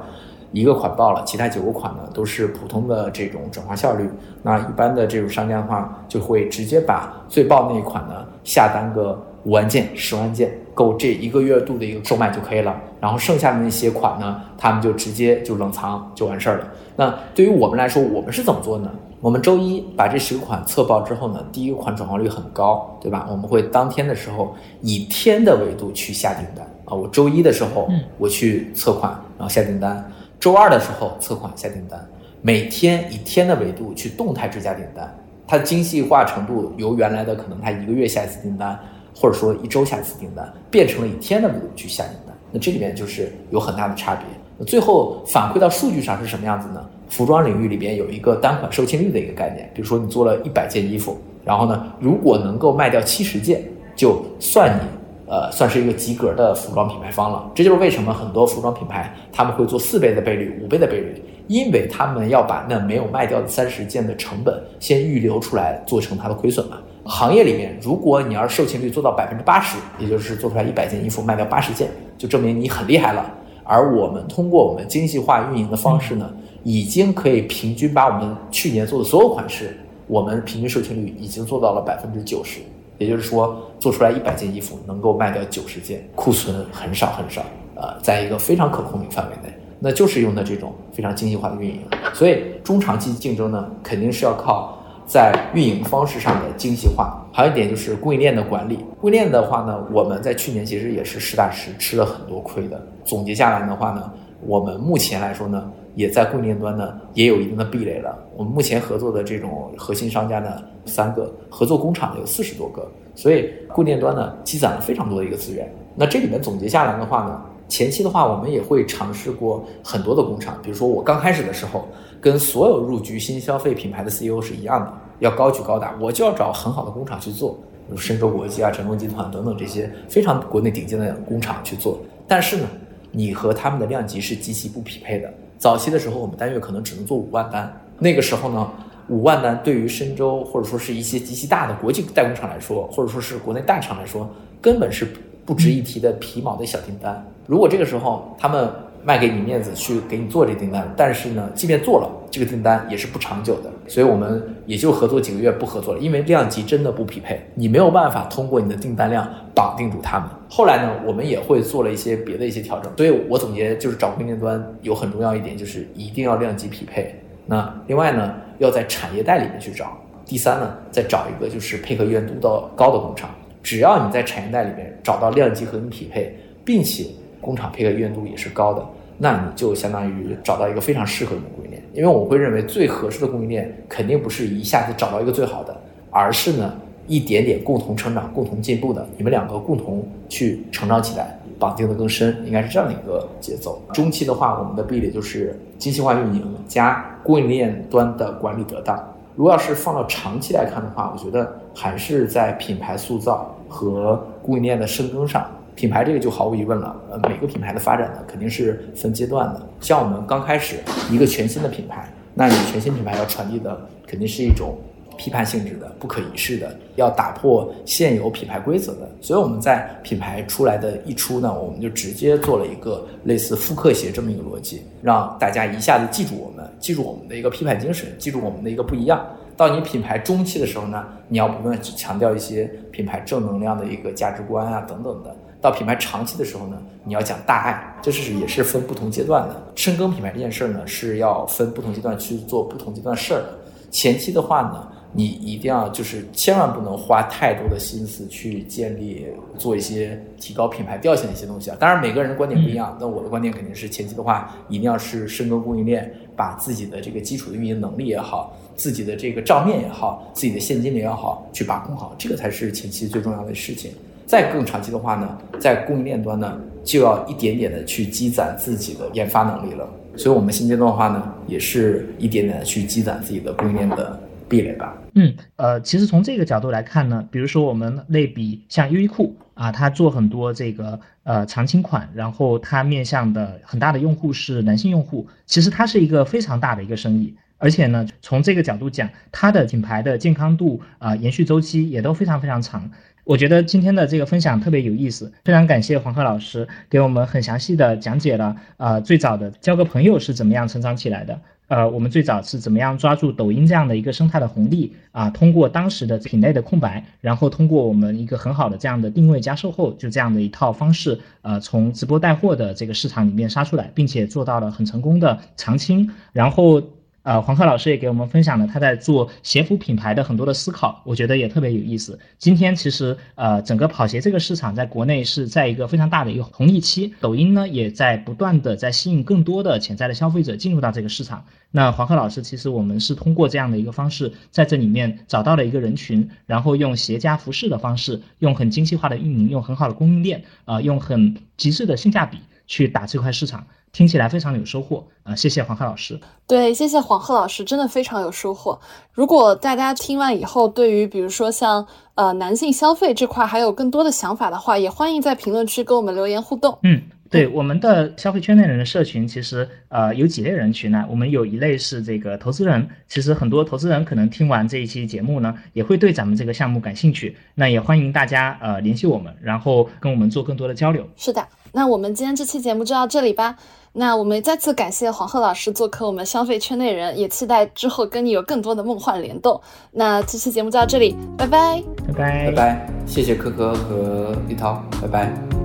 一个款爆了，其他九个款呢都是普通的这种转化效率。那一般的这种商家的话，就会直接把最爆那一款呢下单个五万件、十万件，够这一个月度的一个售卖就可以了。然后剩下的那些款呢，他们就直接就冷藏就完事儿了。那对于我们来说，我们是怎么做呢？我们周一把这十个款测爆之后呢，第一个款转化率很高，对吧？我们会当天的时候以天的维度去下订单啊。我周一的时候我去测款，然后下订单。周二的时候测款下订单，每天以天的维度去动态追加订单，它精细化程度由原来的可能它一个月下一次订单，或者说一周下一次订单，变成了以天的维度去下订单。那这里面就是有很大的差别。那最后反馈到数据上是什么样子呢？服装领域里边有一个单款售罄率的一个概念，比如说你做了一百件衣服，然后呢，如果能够卖掉七十件，就算你。呃，算是一个及格的服装品牌方了。这就是为什么很多服装品牌他们会做四倍的倍率、五倍的倍率，因为他们要把那没有卖掉的三十件的成本先预留出来，做成它的亏损嘛。行业里面，如果你要是售罄率做到百分之八十，也就是做出来一百件衣服卖掉八十件，就证明你很厉害了。而我们通过我们精细化运营的方式呢，已经可以平均把我们去年做的所有款式，我们平均售罄率已经做到了百分之九十。也就是说，做出来一百件衣服能够卖掉九十件，库存很少很少，呃，在一个非常可控的范围内，那就是用的这种非常精细化的运营。所以中长期竞争呢，肯定是要靠在运营方式上的精细化。还有一点就是供应链的管理。供应链的话呢，我们在去年其实也是实打实吃了很多亏的。总结下来的话呢，我们目前来说呢。也在供应链端呢，也有一定的壁垒了。我们目前合作的这种核心商家呢，三个合作工厂有四十多个，所以供应链端呢积攒了非常多的一个资源。那这里面总结下来的话呢，前期的话我们也会尝试过很多的工厂，比如说我刚开始的时候，跟所有入局新消费品牌的 CEO 是一样的，要高举高打，我就要找很好的工厂去做，比如深州国际啊、成龙集团等等这些非常国内顶尖的工厂去做。但是呢，你和他们的量级是极其不匹配的。早期的时候，我们单月可能只能做五万单。那个时候呢，五万单对于深州或者说是一些极其大的国际代工厂来说，或者说是国内大厂来说，根本是不值一提的皮毛的小订单。如果这个时候他们卖给你面子去给你做这订单，但是呢，即便做了这个订单也是不长久的，所以我们也就合作几个月不合作了，因为量级真的不匹配，你没有办法通过你的订单量绑定住他们。后来呢，我们也会做了一些别的一些调整，所以我总结就是找供应链端有很重要一点就是一定要量级匹配。那另外呢，要在产业带里面去找。第三呢，再找一个就是配合意愿度到高的工厂，只要你在产业带里面找到量级和你匹配，并且工厂配合意愿度也是高的。那你就相当于找到一个非常适合你的供应链，因为我会认为最合适的供应链肯定不是一下子找到一个最好的，而是呢一点点共同成长、共同进步的，你们两个共同去成长起来，绑定的更深，应该是这样的一个节奏。中期的话，我们的壁垒就是精细化运营加供应链端的管理得当。如果要是放到长期来看的话，我觉得还是在品牌塑造和供应链的深耕上。品牌这个就毫无疑问了，呃，每个品牌的发展呢肯定是分阶段的。像我们刚开始一个全新的品牌，那你全新品牌要传递的肯定是一种批判性质的、不可一世的，要打破现有品牌规则的。所以我们在品牌出来的一出呢，我们就直接做了一个类似复刻鞋这么一个逻辑，让大家一下子记住我们，记住我们的一个批判精神，记住我们的一个不一样。到你品牌中期的时候呢，你要不断去强调一些品牌正能量的一个价值观啊等等的。到品牌长期的时候呢，你要讲大爱，这是也是分不同阶段的。深耕品牌这件事儿呢，是要分不同阶段去做不同阶段事儿的。前期的话呢，你一定要就是千万不能花太多的心思去建立做一些提高品牌调性的一些东西啊。当然每个人的观点不一样，那我的观点肯定是前期的话一定要是深耕供应链，把自己的这个基础的运营能力也好，自己的这个账面也好，自己的现金流也好，去把控好，这个才是前期最重要的事情。再更长期的话呢，在供应链端呢，就要一点点的去积攒自己的研发能力了。所以，我们现阶段的话呢，也是一点点的去积攒自己的供应链的壁垒吧。嗯，呃，其实从这个角度来看呢，比如说我们类比像优衣库啊，它做很多这个呃长青款，然后它面向的很大的用户是男性用户，其实它是一个非常大的一个生意。而且呢，从这个角度讲，它的品牌的健康度啊，延续周期也都非常非常长。我觉得今天的这个分享特别有意思，非常感谢黄鹤老师给我们很详细的讲解了，呃，最早的交个朋友是怎么样成长起来的，呃，我们最早是怎么样抓住抖音这样的一个生态的红利啊，通过当时的品类的空白，然后通过我们一个很好的这样的定位加售后，就这样的一套方式，呃，从直播带货的这个市场里面杀出来，并且做到了很成功的长青，然后。呃，黄鹤老师也给我们分享了他在做鞋服品牌的很多的思考，我觉得也特别有意思。今天其实呃，整个跑鞋这个市场在国内是在一个非常大的一个红利期，抖音呢也在不断的在吸引更多的潜在的消费者进入到这个市场。那黄鹤老师其实我们是通过这样的一个方式，在这里面找到了一个人群，然后用鞋加服饰的方式，用很精细化的运营，用很好的供应链，啊，用很极致的性价比去打这块市场。听起来非常有收获啊！谢谢黄鹤老师。对，谢谢黄鹤老师，真的非常有收获。如果大家听完以后，对于比如说像呃男性消费这块还有更多的想法的话，也欢迎在评论区跟我们留言互动。嗯，对，我们的消费圈内人的社群其实呃有几类人群呢？我们有一类是这个投资人，其实很多投资人可能听完这一期节目呢，也会对咱们这个项目感兴趣。那也欢迎大家呃联系我们，然后跟我们做更多的交流。是的，那我们今天这期节目就到这里吧。那我们再次感谢黄鹤老师做客我们消费圈内人，也期待之后跟你有更多的梦幻联动。那这期节目就到这里，拜拜，拜拜，拜拜，谢谢可可和李涛，拜拜。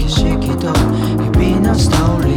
景色と日々のストーリー。